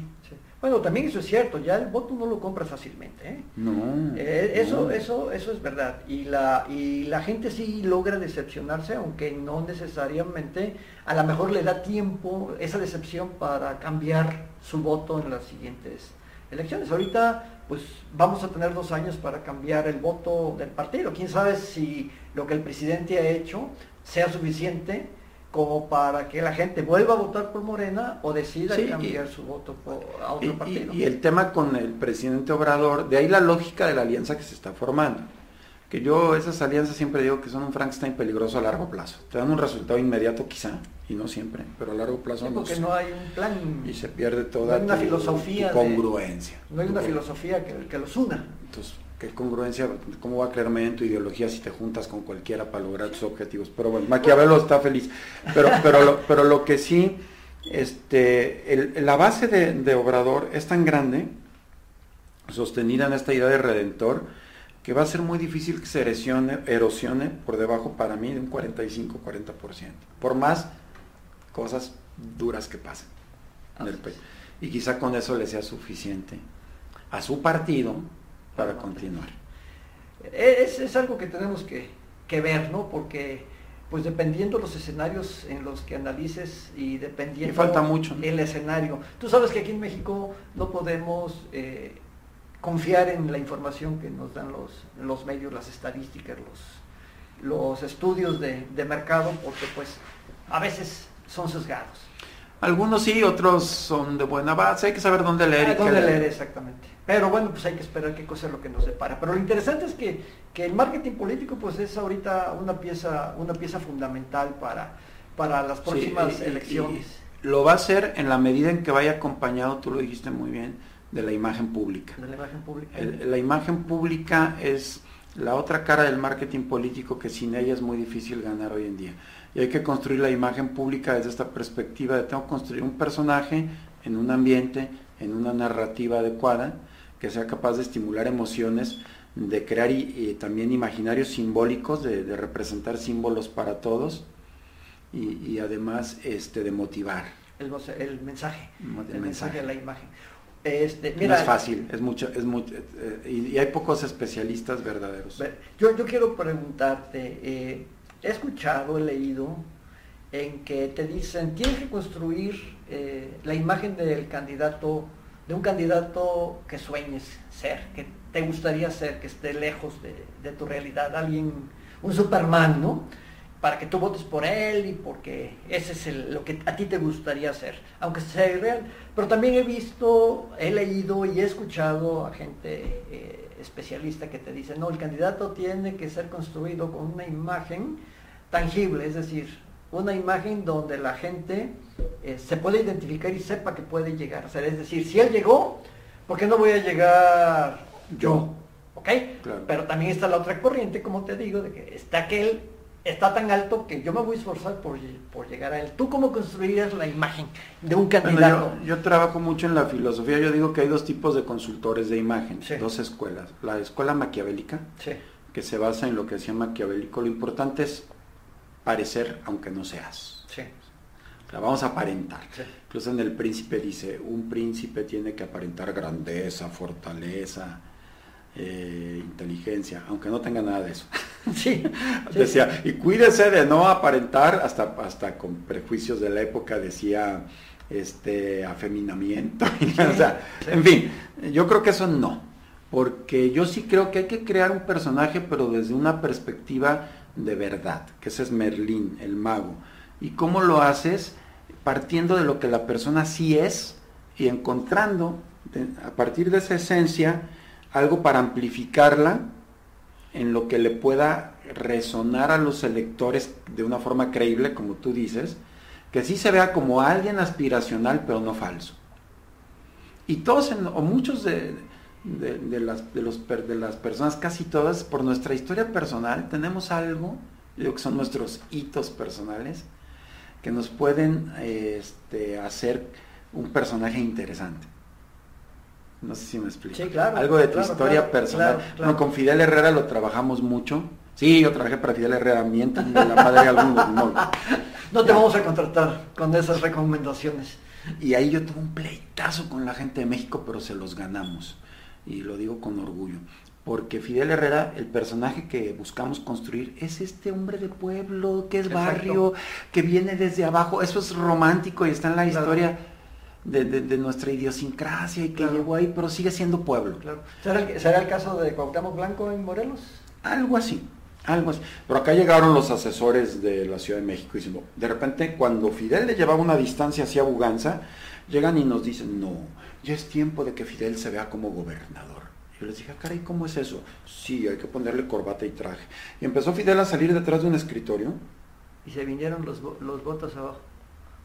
Bueno, también eso es cierto, ya el voto no lo compra fácilmente. ¿eh? No, eh, eso, eso, eso es verdad. Y la, y la gente sí logra decepcionarse, aunque no necesariamente, a lo mejor le da tiempo esa decepción para cambiar su voto en las siguientes elecciones. Ahorita, pues vamos a tener dos años para cambiar el voto del partido. Quién sabe si lo que el presidente ha hecho sea suficiente como para que la gente vuelva a votar por Morena o decida cambiar su voto por, a otro partido. Y, el tema con el presidente Obrador, de ahí la lógica de la alianza que se está formando. Que yo esas alianzas siempre digo que son un Frankenstein peligroso a largo plazo. Te dan un resultado inmediato quizá, y no siempre, pero a largo plazo no. Porque no hay un plan. Y se pierde toda una filosofía congruencia. no hay una filosofía que, que los una. Entonces, qué congruencia, cómo va a creerme en tu ideología si te juntas con cualquiera para lograr tus objetivos. Pero bueno, Maquiavelo está feliz. Pero, pero, lo, pero lo que sí, este, la base de, Obrador es tan grande, sostenida en esta idea de redentor, que va a ser muy difícil que se erosione, erosione por debajo para mí de un 45-40%, por más cosas duras que pasen en el país. Y quizá con eso le sea suficiente a su partido para continuar. Es, es algo que tenemos que, que, ver, ¿no? Porque, pues dependiendo los escenarios en los que analices y dependiendo y falta mucho, el escenario. Tú sabes que aquí en México no podemos eh, confiar en la información que nos dan los, los medios, las estadísticas, los, los estudios de, de mercado, porque pues a veces son sesgados. Algunos sí, otros son de buena base, hay que saber dónde leer. Ah, dónde leer, exactamente. Pero bueno, pues hay que esperar qué cosa es lo que nos separa. Pero lo interesante es que, el marketing político pues es ahorita una pieza, una pieza fundamental para, para las próximas elecciones. lo va a ser en la medida en que vaya acompañado, tú lo dijiste muy bien, de la imagen pública. De la imagen pública. la imagen pública es la otra cara del marketing político que sin ella es muy difícil ganar hoy en día. Y hay que construir la imagen pública desde esta perspectiva de tengo que construir un personaje en un ambiente, en una narrativa adecuada, que sea capaz de estimular emociones, de crear y, también imaginarios simbólicos, de, representar símbolos para todos y, además este, de motivar. El, mensaje, el, mensaje. de la imagen. Este, mira, no es fácil, es mucho, es mucho, eh, y, hay pocos especialistas verdaderos. Yo, yo quiero preguntarte, eh, he escuchado, he leído en que te dicen, tienes que construir eh, la imagen del candidato de un candidato que sueñes ser, que te gustaría ser, que esté lejos de, tu realidad, alguien, un Superman, ¿no? Para que tú votes por él y porque ese es lo que a ti te gustaría ser, aunque sea irreal. Pero también he visto, he leído y he escuchado a gente eh, especialista que te dice, no, el candidato tiene que ser construido con una imagen tangible, es decir, una imagen donde la gente eh, se puede identificar y sepa que puede llegar. O sea, es decir, si él llegó, ¿por qué no voy a llegar yo? ¿Ok? Pero también está la otra corriente, como te digo, de que está aquel está tan alto que yo me voy a esforzar por, llegar a él. ¿Tú cómo construirías la imagen de un candidato? yo, trabajo mucho en la filosofía. Yo digo que hay dos tipos de consultores de imagen, dos escuelas. La escuela maquiavélica, que se basa en lo que decía Maquiavélico. Lo importante es parecer aunque no seas. Sí. O vamos a aparentar. Incluso en el príncipe dice, un príncipe tiene que aparentar grandeza, fortaleza, eh, inteligencia, aunque no tenga nada de eso. Sí, decía, y cuídese de no aparentar, hasta, hasta con prejuicios de la época decía este afeminamiento. en fin, yo creo que eso no, porque yo sí creo que hay que crear un personaje, pero desde una perspectiva de verdad, que ese es Merlín, el mago. ¿Y cómo lo haces? Partiendo de lo que la persona sí es y encontrando a partir de esa esencia algo para amplificarla en lo que le pueda resonar a los electores de una forma creíble, como tú dices, que sí se vea como alguien aspiracional pero no falso. Y todos, o muchos de, de, las, de, los, de las personas, casi todas, por nuestra historia personal, tenemos algo, yo que son nuestros hitos personales, que nos pueden este, hacer un personaje interesante. No sé si me explico. algo de tu historia personal. Bueno, con Fidel Herrera lo trabajamos mucho. Sí, yo trabajé para Fidel Herrera, mientan de la madre de algunos. No, no te vamos a contratar con esas recomendaciones. Y ahí yo tuve un pleitazo con la gente de México, pero se los ganamos y lo digo con orgullo, porque Fidel Herrera, el personaje que buscamos construir, es este hombre de pueblo, que es barrio, que viene desde abajo, eso es romántico y está en la historia. De, nuestra idiosincrasia y que llegó ahí, pero sigue siendo pueblo. ¿Será, el, ¿Será, el, caso de Cuauhtémoc Blanco en Morelos? Algo así, Algo así. Pero acá llegaron los asesores de la Ciudad de México diciendo, de repente cuando Fidel le llevaba una distancia hacia Buganza, llegan y nos dicen, no, ya es tiempo de que Fidel se vea como gobernador. Yo les dije, ah, caray, ¿cómo es eso? Sí, hay que ponerle corbata y traje. Y empezó Fidel a salir detrás de un escritorio. Y se vinieron los, los votos abajo.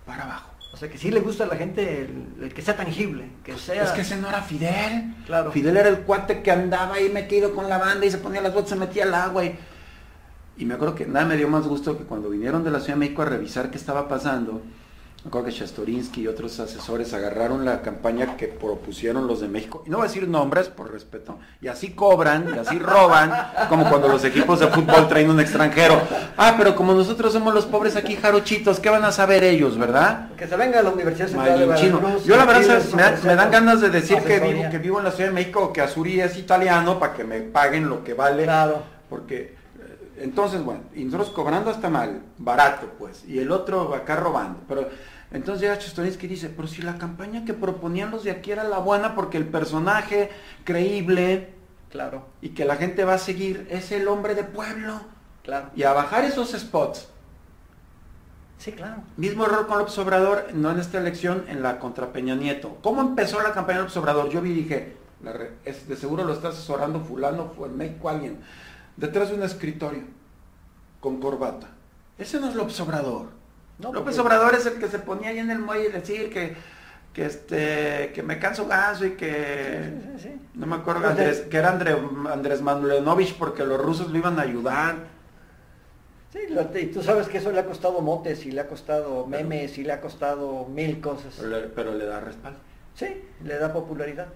Para abajo. O sea, que sí le gusta a la gente el, que sea tangible, que sea... Es que ese no era Fidel. Claro. Fidel era el cuate que andaba ahí metido con la banda y se ponía las botas, se metía al agua y... Y me acuerdo que nada me dio más gusto que cuando vinieron de la Ciudad de México a revisar qué estaba pasando, me acuerdo que Chastorinsky y otros asesores agarraron la campaña que propusieron los de México, y no voy a decir nombres por respeto, y así cobran, y así roban, como cuando los equipos de fútbol traen un extranjero. Ah, pero como nosotros somos los pobres aquí jarochitos, ¿qué van a saber ellos, verdad? Que se venga a la Universidad Central de Veracruz, Yo la verdad me, me, dan ganas de decir que vivo, que vivo en la Ciudad de México, que Azuri es italiano, para que me paguen lo que vale. Claro. Porque entonces, bueno, y nosotros cobrando hasta mal, barato pues, y el otro acá robando. Pero entonces llega Chestorinsky y dice, pero si la campaña que proponían los de aquí era la buena porque el personaje creíble, claro, y que la gente va a seguir, es el hombre de pueblo. Claro. Y a bajar esos spots. Sí, claro. Mismo error con López Obrador, no en esta elección, en la contra Peña Nieto. ¿Cómo empezó la campaña de López Obrador? Yo vi y dije, de seguro lo está asesorando fulano, fue en México alguien, detrás de un escritorio, con corbata. Ese no es López Obrador. López Obrador es el que se ponía ahí en el muelle y decir que, que este que me canso gaso y que no me acuerdo Andrés, que era André, Andrés Manuelovich porque los rusos lo iban a ayudar. Sí, y tú sabes que eso le ha costado motes y le ha costado memes y le ha costado mil cosas. Pero le, da respaldo. Sí, le da popularidad.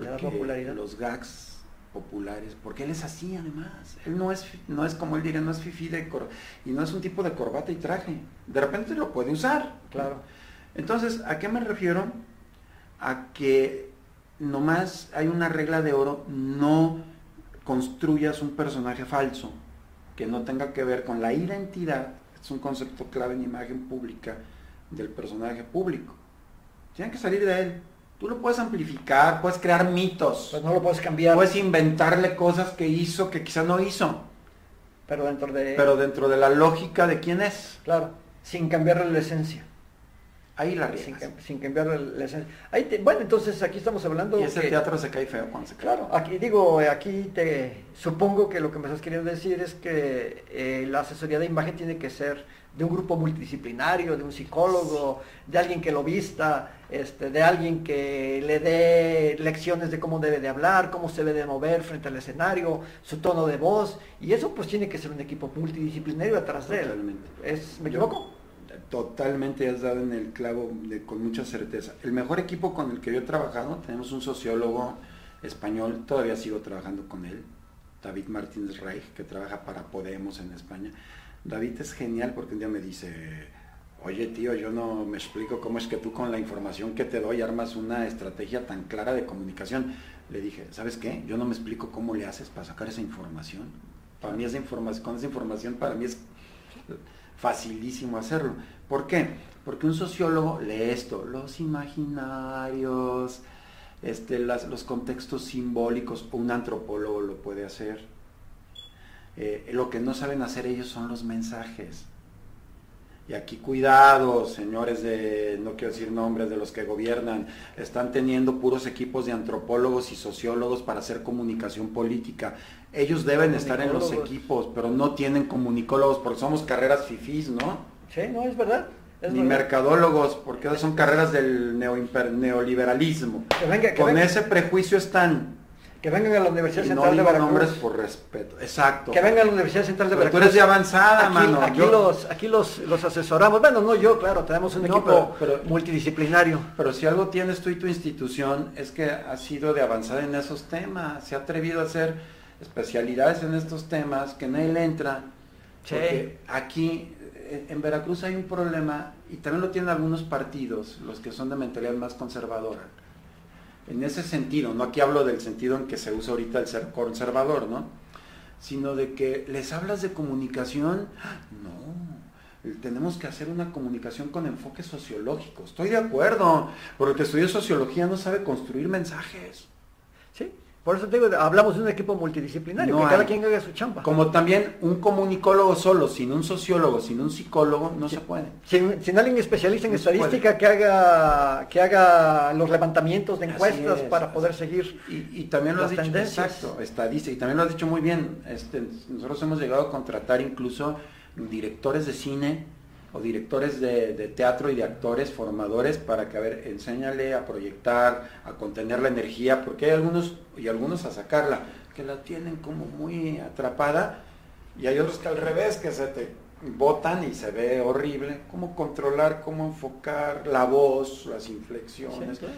le da popularidad. los gags populares, porque él es así además. Él no es, no es como él diría, no es fifi de cor y no es un tipo de corbata y traje. De repente lo puede usar. Claro. Entonces, ¿a qué me refiero? A que nomás hay una regla de oro, no construyas un personaje falso que no tenga que ver con la identidad, es un concepto clave en imagen pública del personaje público. Tienen que salir de él. Tú lo puedes amplificar, puedes crear mitos. Pues no lo puedes cambiar. Puedes inventarle cosas que hizo que quizás no hizo. Pero dentro de... Pero dentro de la lógica de quién es. Claro, sin cambiarle la esencia. Ahí la sin, sin cambiarle la esencia. Ahí bueno, entonces aquí estamos hablando... Y ese teatro se cae feo cuando se cae. Claro, aquí digo, aquí te supongo que lo que me estás queriendo decir es que eh, la asesoría de imagen tiene que ser de un grupo multidisciplinario, de un psicólogo, de alguien que lo vista, este, de alguien que le dé lecciones de cómo debe de hablar, cómo se debe de mover frente al escenario, su tono de voz, y eso pues tiene que ser un equipo multidisciplinario atrás de él. ¿Es, ¿Me equivoco? Totalmente has dado en el clavo con mucha certeza. El mejor equipo con el que yo he trabajado, tenemos un sociólogo español, todavía sigo trabajando con él, David Martínez Reich, que trabaja para Podemos en España David es genial porque un día me dice, oye tío, yo no me explico cómo es que tú con la información que te doy armas una estrategia tan clara de comunicación. Le dije, ¿sabes qué? Yo no me explico cómo le haces para sacar esa información. Para mí esa información, con esa información para mí es facilísimo hacerlo. ¿Por qué? Porque un sociólogo lee esto, los imaginarios, este, los contextos simbólicos, un antropólogo lo puede hacer eh, lo que no saben hacer ellos son los mensajes. Y aquí cuidado, señores de, no quiero decir nombres, de los que gobiernan, están teniendo puros equipos de antropólogos y sociólogos para hacer comunicación política. Ellos deben estar en los equipos, pero no tienen comunicólogos porque somos carreras fifís, ¿no? Sí, no, es verdad. Ni mercadólogos, porque son carreras del neoliberalismo. Con ese prejuicio están. Que vengan a la Universidad Central de Veracruz. nombres por respeto, exacto. Que vengan a la Universidad Central de Veracruz. Tú eres de avanzada, aquí, mano. Aquí, los, aquí los, los asesoramos. Bueno, no yo, claro, tenemos un equipo multidisciplinario. Pero si algo tienes tú y tu institución es que ha sido de avanzada en esos temas. Se ha atrevido a hacer especialidades en estos temas que nadie le entra. Sí. aquí eh, en Veracruz hay un problema y también lo tienen algunos partidos, los que son de mentalidad más conservadora en ese sentido, no aquí hablo del sentido en que se usa ahorita el ser conservador, ¿no? Sino de que les hablas de comunicación, no, tenemos que hacer una comunicación con enfoque sociológico. Estoy de acuerdo, porque el que estudió sociología no sabe construir mensajes. Sí, Por eso te digo, hablamos de un equipo multidisciplinario, No que cada quien haga su chamba. Como también un comunicólogo solo, sin un sociólogo, sin un psicólogo, no se puede. Sin, sin alguien especialista en No estadística que haga, que haga los levantamientos de encuestas es, para poder seguir. Y, y también lo has dicho, tendencias. exacto, estadística, y también lo has dicho muy bien. Este, nosotros hemos llegado a contratar incluso directores de cine o directores de, de teatro y de actores, formadores, para que, a ver, enséñale a proyectar, a contener la energía, porque hay algunos, y algunos a sacarla, que la tienen como muy atrapada, y hay otros que al revés, que se te botan y se ve horrible. Cómo controlar, cómo enfocar la voz, las Sí, inflexiones. claro.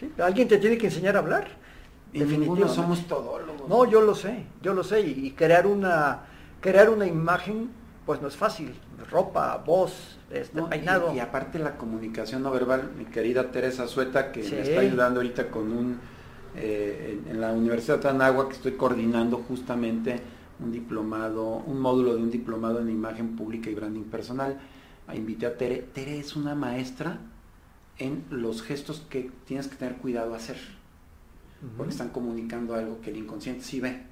Sí, Alguien te tiene que enseñar a hablar. Y ninguno somos todólogos. No, yo lo sé, yo lo sé. Y, y crear una crear una imagen, pues no es fácil. Ropa, voz, este, No, y- peinado. Y, aparte la comunicación no verbal, mi querida Teresa Sueta, que Sí. me está ayudando ahorita con un, eh, en, en la Universidad de Anáhuac, que estoy coordinando justamente un diplomado, un módulo de un diplomado en imagen pública y branding personal. Invité a Tere. Tere es una maestra en los gestos que tienes que tener cuidado a hacer, porque están comunicando algo que el inconsciente sí ve.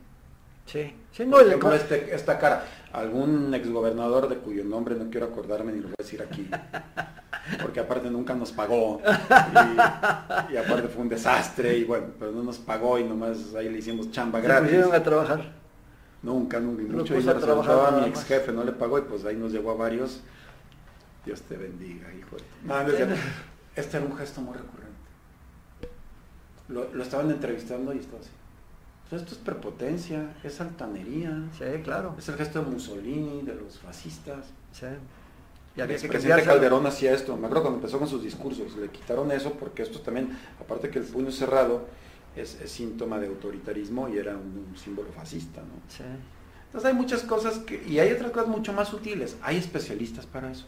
Sí, sí, no, Por ejemplo, este- esta cara, algún exgobernador de cuyo nombre no quiero acordarme ni lo voy a decir aquí, porque aparte nunca nos pagó, y, y aparte fue un desastre, y bueno, pero no nos pagó y nomás ahí le hicimos chamba gratis. pusieron a trabajar. Nunca, nunca, y mucho dinero se a mi ex jefe, no le pagó y pues ahí nos llevó a varios. Dios te bendiga, hijo de No, no. Este era un gesto muy recurrente. Lo, lo estaban entrevistando y estaba así. Pues esto es prepotencia, es altanería, Sí, claro. es el gesto de Mussolini, de los fascistas. Sí. Y había que cambiárselo. Calderón hacía esto. Me acuerdo cuando empezó con sus discursos, le quitaron eso porque esto también, aparte que el puño cerrado es, es síntoma de autoritarismo y era un, un símbolo fascista, ¿no? Sí. Entonces hay muchas cosas que, y hay otras cosas mucho más sutiles. Hay especialistas para eso.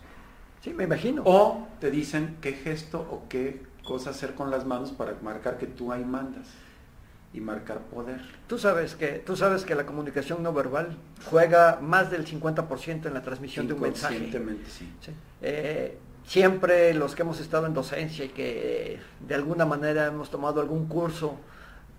Sí, me imagino. O te dicen qué gesto o qué cosa hacer con las manos para marcar que tú ahí mandas y marcar poder. Tú sabes que tú sabes que la comunicación no verbal juega más del 50% en la transmisión de un mensaje. Sí. Sí. Eh, siempre los que hemos estado en docencia y que eh, de alguna manera hemos tomado algún curso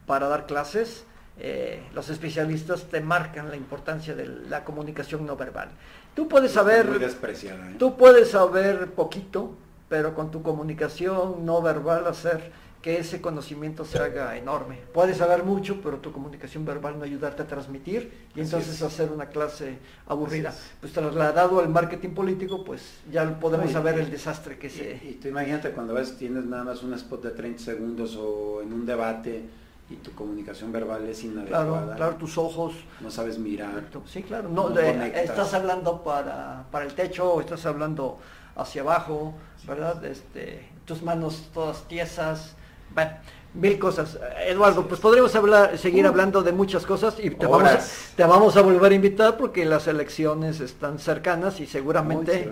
para dar clases, eh, los especialistas te marcan la importancia de la comunicación no verbal. Tú puedes saber. ¿eh? tú puedes saber poquito, pero con tu comunicación no verbal hacer que ese conocimiento se haga enorme. Puedes saber mucho, pero tu comunicación verbal no ayudarte a transmitir y Así entonces es. hacer una clase aburrida. Pues trasladado al marketing político, pues ya podemos saber el desastre que se... Y, tú imagínate cuando ves tienes nada más un spot de 30 segundos o en un debate y tu comunicación verbal es inadecuada. Claro, claro, tus ojos. No sabes mirar. Sí, claro. No, No de- conectas. estás hablando para, para el techo, o estás hablando hacia abajo, ¿verdad? Este, tus manos todas tiesas. Bueno, mil cosas. Eduardo, pues podríamos hablar, seguir hablando de muchas cosas y te vamos, a, te vamos a volver a invitar porque las elecciones están cercanas y seguramente...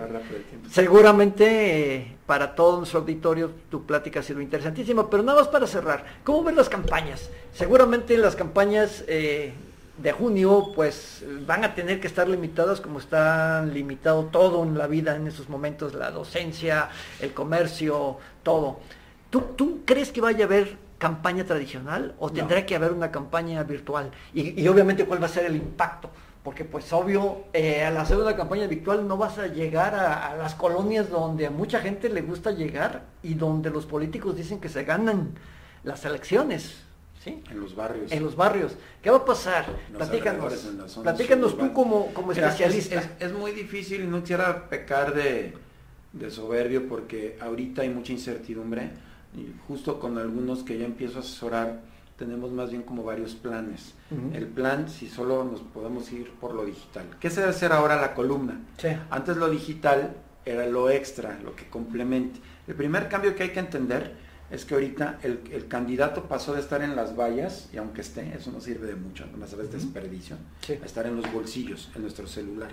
Seguramente eh, para todo nuestro auditorio tu plática ha sido interesantísima, pero nada más para cerrar, ¿cómo ves las campañas? Seguramente las campañas eh, de junio pues van a tener que estar limitadas como está limitado todo en la vida en esos momentos, la docencia, el comercio, todo. ¿Tú, tú crees que vaya a haber campaña tradicional o No. tendrá que haber una campaña virtual? Y, y obviamente cuál va a ser el impacto. Porque pues obvio, eh, al hacer una campaña virtual no vas a llegar a, a las colonias donde a mucha gente le gusta llegar y donde los políticos dicen que se ganan las elecciones. ¿sí? En los barrios. En los barrios. ¿Qué va a pasar? Los Platícanos. Platícanos tú como, como Mira, especialista. Es, es- es muy difícil y no quisiera pecar de, de soberbio porque ahorita hay mucha incertidumbre y justo con algunos que ya empiezo a asesorar tenemos más bien como varios planes. El plan, si solo nos podemos ir por lo digital. ¿Qué se debe hacer ahora la columna? Sí. Antes lo digital era lo extra, lo que complemente. El primer cambio que hay que entender es que ahorita el, el candidato pasó de estar en las vallas, y aunque esté, eso no sirve de mucho, no sabes desperdicio, Sí. a estar en los bolsillos, en nuestro celular.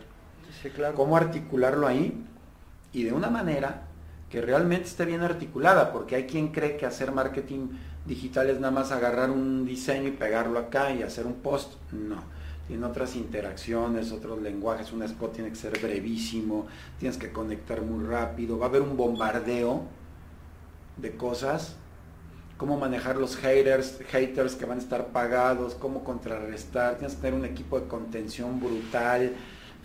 Sí, claro. ¿Cómo articularlo ahí? Y de una manera que realmente esté bien articulada, porque hay quien cree que hacer marketing digital es nada más agarrar un diseño y pegarlo acá y hacer un post. No, tiene otras interacciones, otros lenguajes, un spot tiene que ser brevísimo, tienes que conectar muy rápido, va a haber un bombardeo de cosas cómo manejar los haters, haters que van a estar pagados, cómo contrarrestar, tienes que tener un equipo de contención brutal.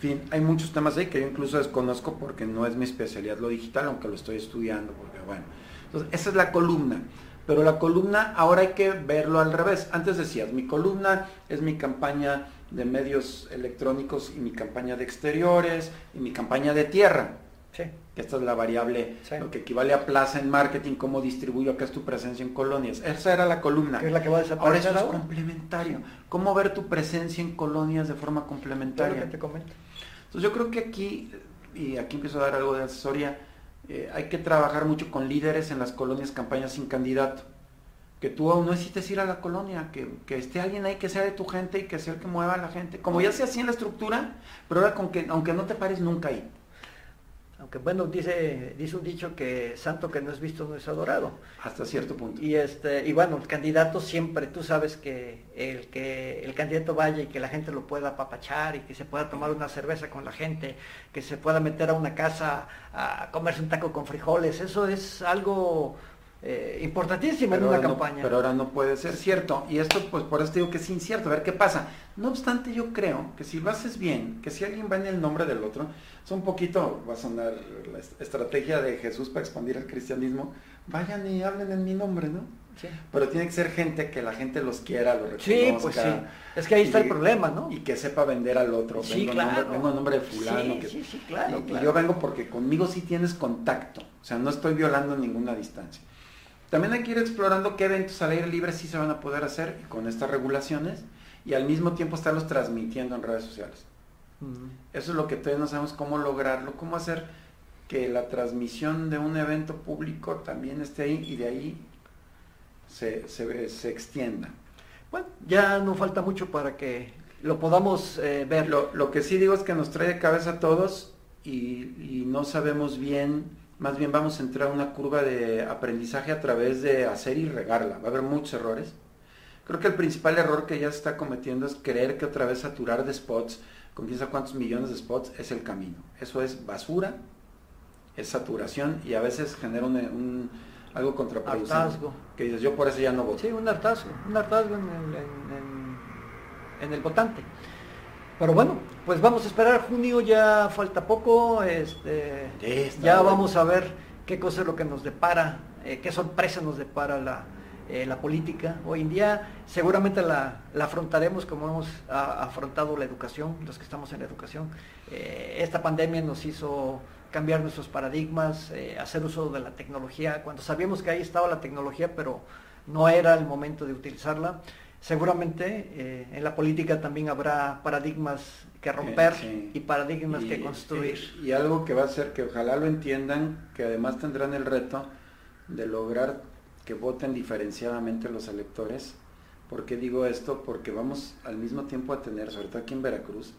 En fin, hay muchos temas ahí que yo incluso desconozco porque no es mi especialidad lo digital, aunque lo estoy estudiando, porque bueno. Entonces, esa es la columna. Pero la columna ahora hay que verlo al revés. Antes decías, mi columna es mi campaña de medios electrónicos y mi campaña de exteriores y mi campaña de tierra. Sí. Que esta es la variable, lo que equivale a plaza en marketing, cómo distribuyo acá es tu presencia en colonias. Esa era la columna. Que es la que va a Ahora eso es ahora. complementario. ¿Cómo ver tu presencia en colonias de forma complementaria? que te comento. Entonces yo creo que aquí, y aquí empiezo a dar algo de asesoría, eh, hay que trabajar mucho con líderes en las colonias campañas sin candidato. Que tú aún no necesites ir a la colonia, que, que esté alguien ahí que sea de tu gente y que sea el que mueva a la gente. Como ya sea así en la estructura, pero ahora con que, aunque no te pares nunca ahí. Aunque bueno, dice, dice un dicho que santo que no es visto no es adorado. Hasta cierto punto. Y este, y bueno, el candidato siempre, tú sabes que el que el candidato vaya y que la gente lo pueda apapachar y que se pueda tomar una cerveza con la gente, que se pueda meter a una casa a comerse un taco con frijoles, eso es algo eh, importantísimo en una no- campaña. pero ahora no puede ser cierto. Y esto, pues por eso digo que es incierto. A ver qué pasa. No obstante, yo creo que si lo haces bien, que si alguien va en el nombre del otro, es un poquito, va a sonar la est- estrategia de Jesús para expandir el cristianismo, vayan y hablen en mi nombre, ¿no? Sí. Pero tiene que ser gente que la gente los quiera, los reconozca. Sí, pues sí. Es que ahí está y- el problema, ¿no? Y que sepa vender al otro. Sí, vengo, en nombre, claro. vengo en nombre de fulano. Sí, que- sí, sí, claro, y- yo vengo porque conmigo sí tienes contacto. O sea, no estoy violando ninguna distancia. También hay que ir explorando qué eventos al aire libre sí se van a poder hacer con estas regulaciones y al mismo tiempo estarlos transmitiendo en redes sociales. Mm. Eso es lo que todavía no sabemos cómo lograrlo, cómo hacer que la transmisión de un evento público también esté ahí y de ahí se, se, se extienda. Bueno, ya no falta mucho para que lo podamos eh, ver. Lo, lo que sí digo es que nos trae de cabeza a todos y, y no sabemos bien, más bien vamos a entrar a una curva de aprendizaje a través de hacer y regarla. Va a haber muchos errores. Creo que el principal error que ya se está cometiendo es creer que otra vez saturar de spots, con quién sabe cuántos millones de spots, es el camino. Eso es basura, es saturación y a veces genera un, un- algo contraproducente. Hartazgo. Que dices, yo por eso ya no voto. Sí, un hartazgo, un hartazgo en, el- en- en- en el votante. Pero bueno, pues vamos a esperar junio, ya falta poco, este, ya vamos a ver qué cosa es lo que nos depara, eh, qué sorpresa nos depara la, eh, la política. Hoy en día seguramente la, la afrontaremos como hemos a- afrontado la educación, los que estamos en la educación. Eh, esta pandemia nos hizo cambiar nuestros paradigmas, eh, hacer uso de la tecnología, cuando sabíamos que ahí estaba la tecnología, pero no era el momento de utilizarla. Seguramente eh, en la política también habrá paradigmas que romper sí. y paradigmas que construir. Y, y algo que va a hacer que ojalá lo entiendan, que además tendrán el reto de lograr que voten diferenciadamente los electores. ¿Por qué digo esto? Porque vamos al mismo tiempo a tener, sobre todo aquí en Veracruz,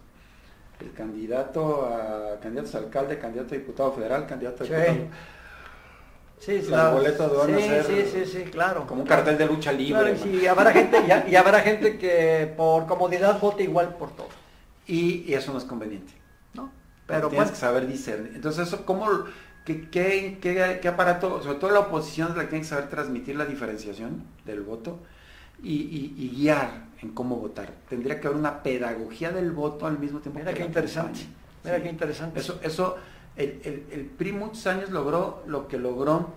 el candidato a candidatos a alcalde, candidato a diputado federal, candidato a diputado, Sí, Los la- boletos van a sí, ser sí, sí, sí, claro. como un cartel de lucha libre. Claro, y sí, habrá gente, y, y habrá gente que por comodidad vote igual por todo, y, y eso no es conveniente. ¿no? Pero Pero tienes que saber discernir. Entonces, eso, ¿cómo, qué, qué, qué- qué aparato, sobre todo la oposición es la que tiene que saber transmitir la diferenciación del voto y, guiar en cómo votar? Tendría que haber una pedagogía del voto al mismo tiempo mira que qué interesante, campaña. mira Sí. qué interesante. Eso, eso el, el, el PRI muchos años logró lo que logró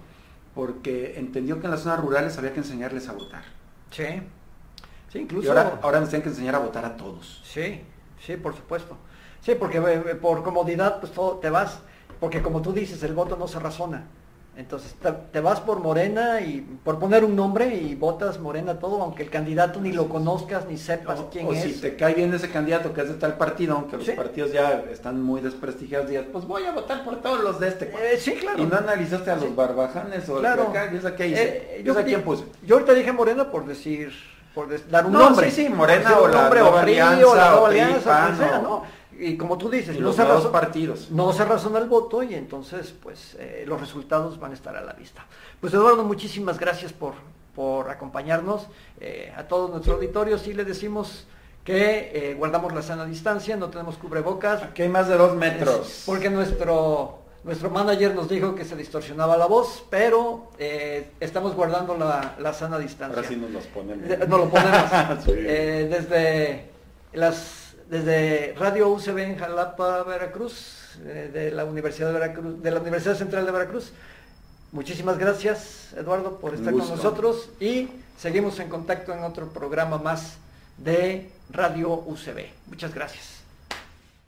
porque entendió que en las zonas rurales había que enseñarles a votar. Sí, sí, Y incluso... ahora, ahora nos tienen que enseñar a votar a todos. Sí, sí, por supuesto. Sí, porque eh, por comodidad pues todo te vas, porque como tú dices, el voto no se razona. Entonces te, vas por Morena y por poner un nombre y votas Morena todo, aunque el candidato ni lo conozcas ni sepas O, quién o es. si te cae bien ese candidato que es de tal partido, aunque los Sí. partidos ya están muy desprestigiados, digas, pues voy a votar por todos los de este. Eh, sí, claro. Y no analizaste a los Sí. barbajanes o Claro. acá, y esa que hice. Eh, yo yo, sé quién puse. yo ahorita dije Morena por decir, por des- dar un No, nombre. sí, sí, Morena o un la nombre, o Alianza, o la o Nueva Alianza, o quien sea, o- ¿no? Y como tú dices, no se, razona, partidos. no se razona el voto y entonces pues eh, los resultados van a estar a la vista. Pues Eduardo, muchísimas gracias por, por acompañarnos. Eh, a todo nuestro auditorio sí le decimos que eh, guardamos la sana distancia, no tenemos cubrebocas. Aquí hay más de dos metros. Es porque nuestro, Nuestro manager nos dijo que se distorsionaba la voz, pero eh, estamos guardando la, sana distancia. Ahora sí nos los ponemos. No lo ponemos. Eh, desde las desde Radio UCB en Jalapa, Veracruz, eh, de la Universidad de Veracruz, de la Universidad Central de Veracruz. Muchísimas gracias, Eduardo, por estar con nosotros y seguimos en contacto en otro programa más de Radio UCB. Muchas gracias.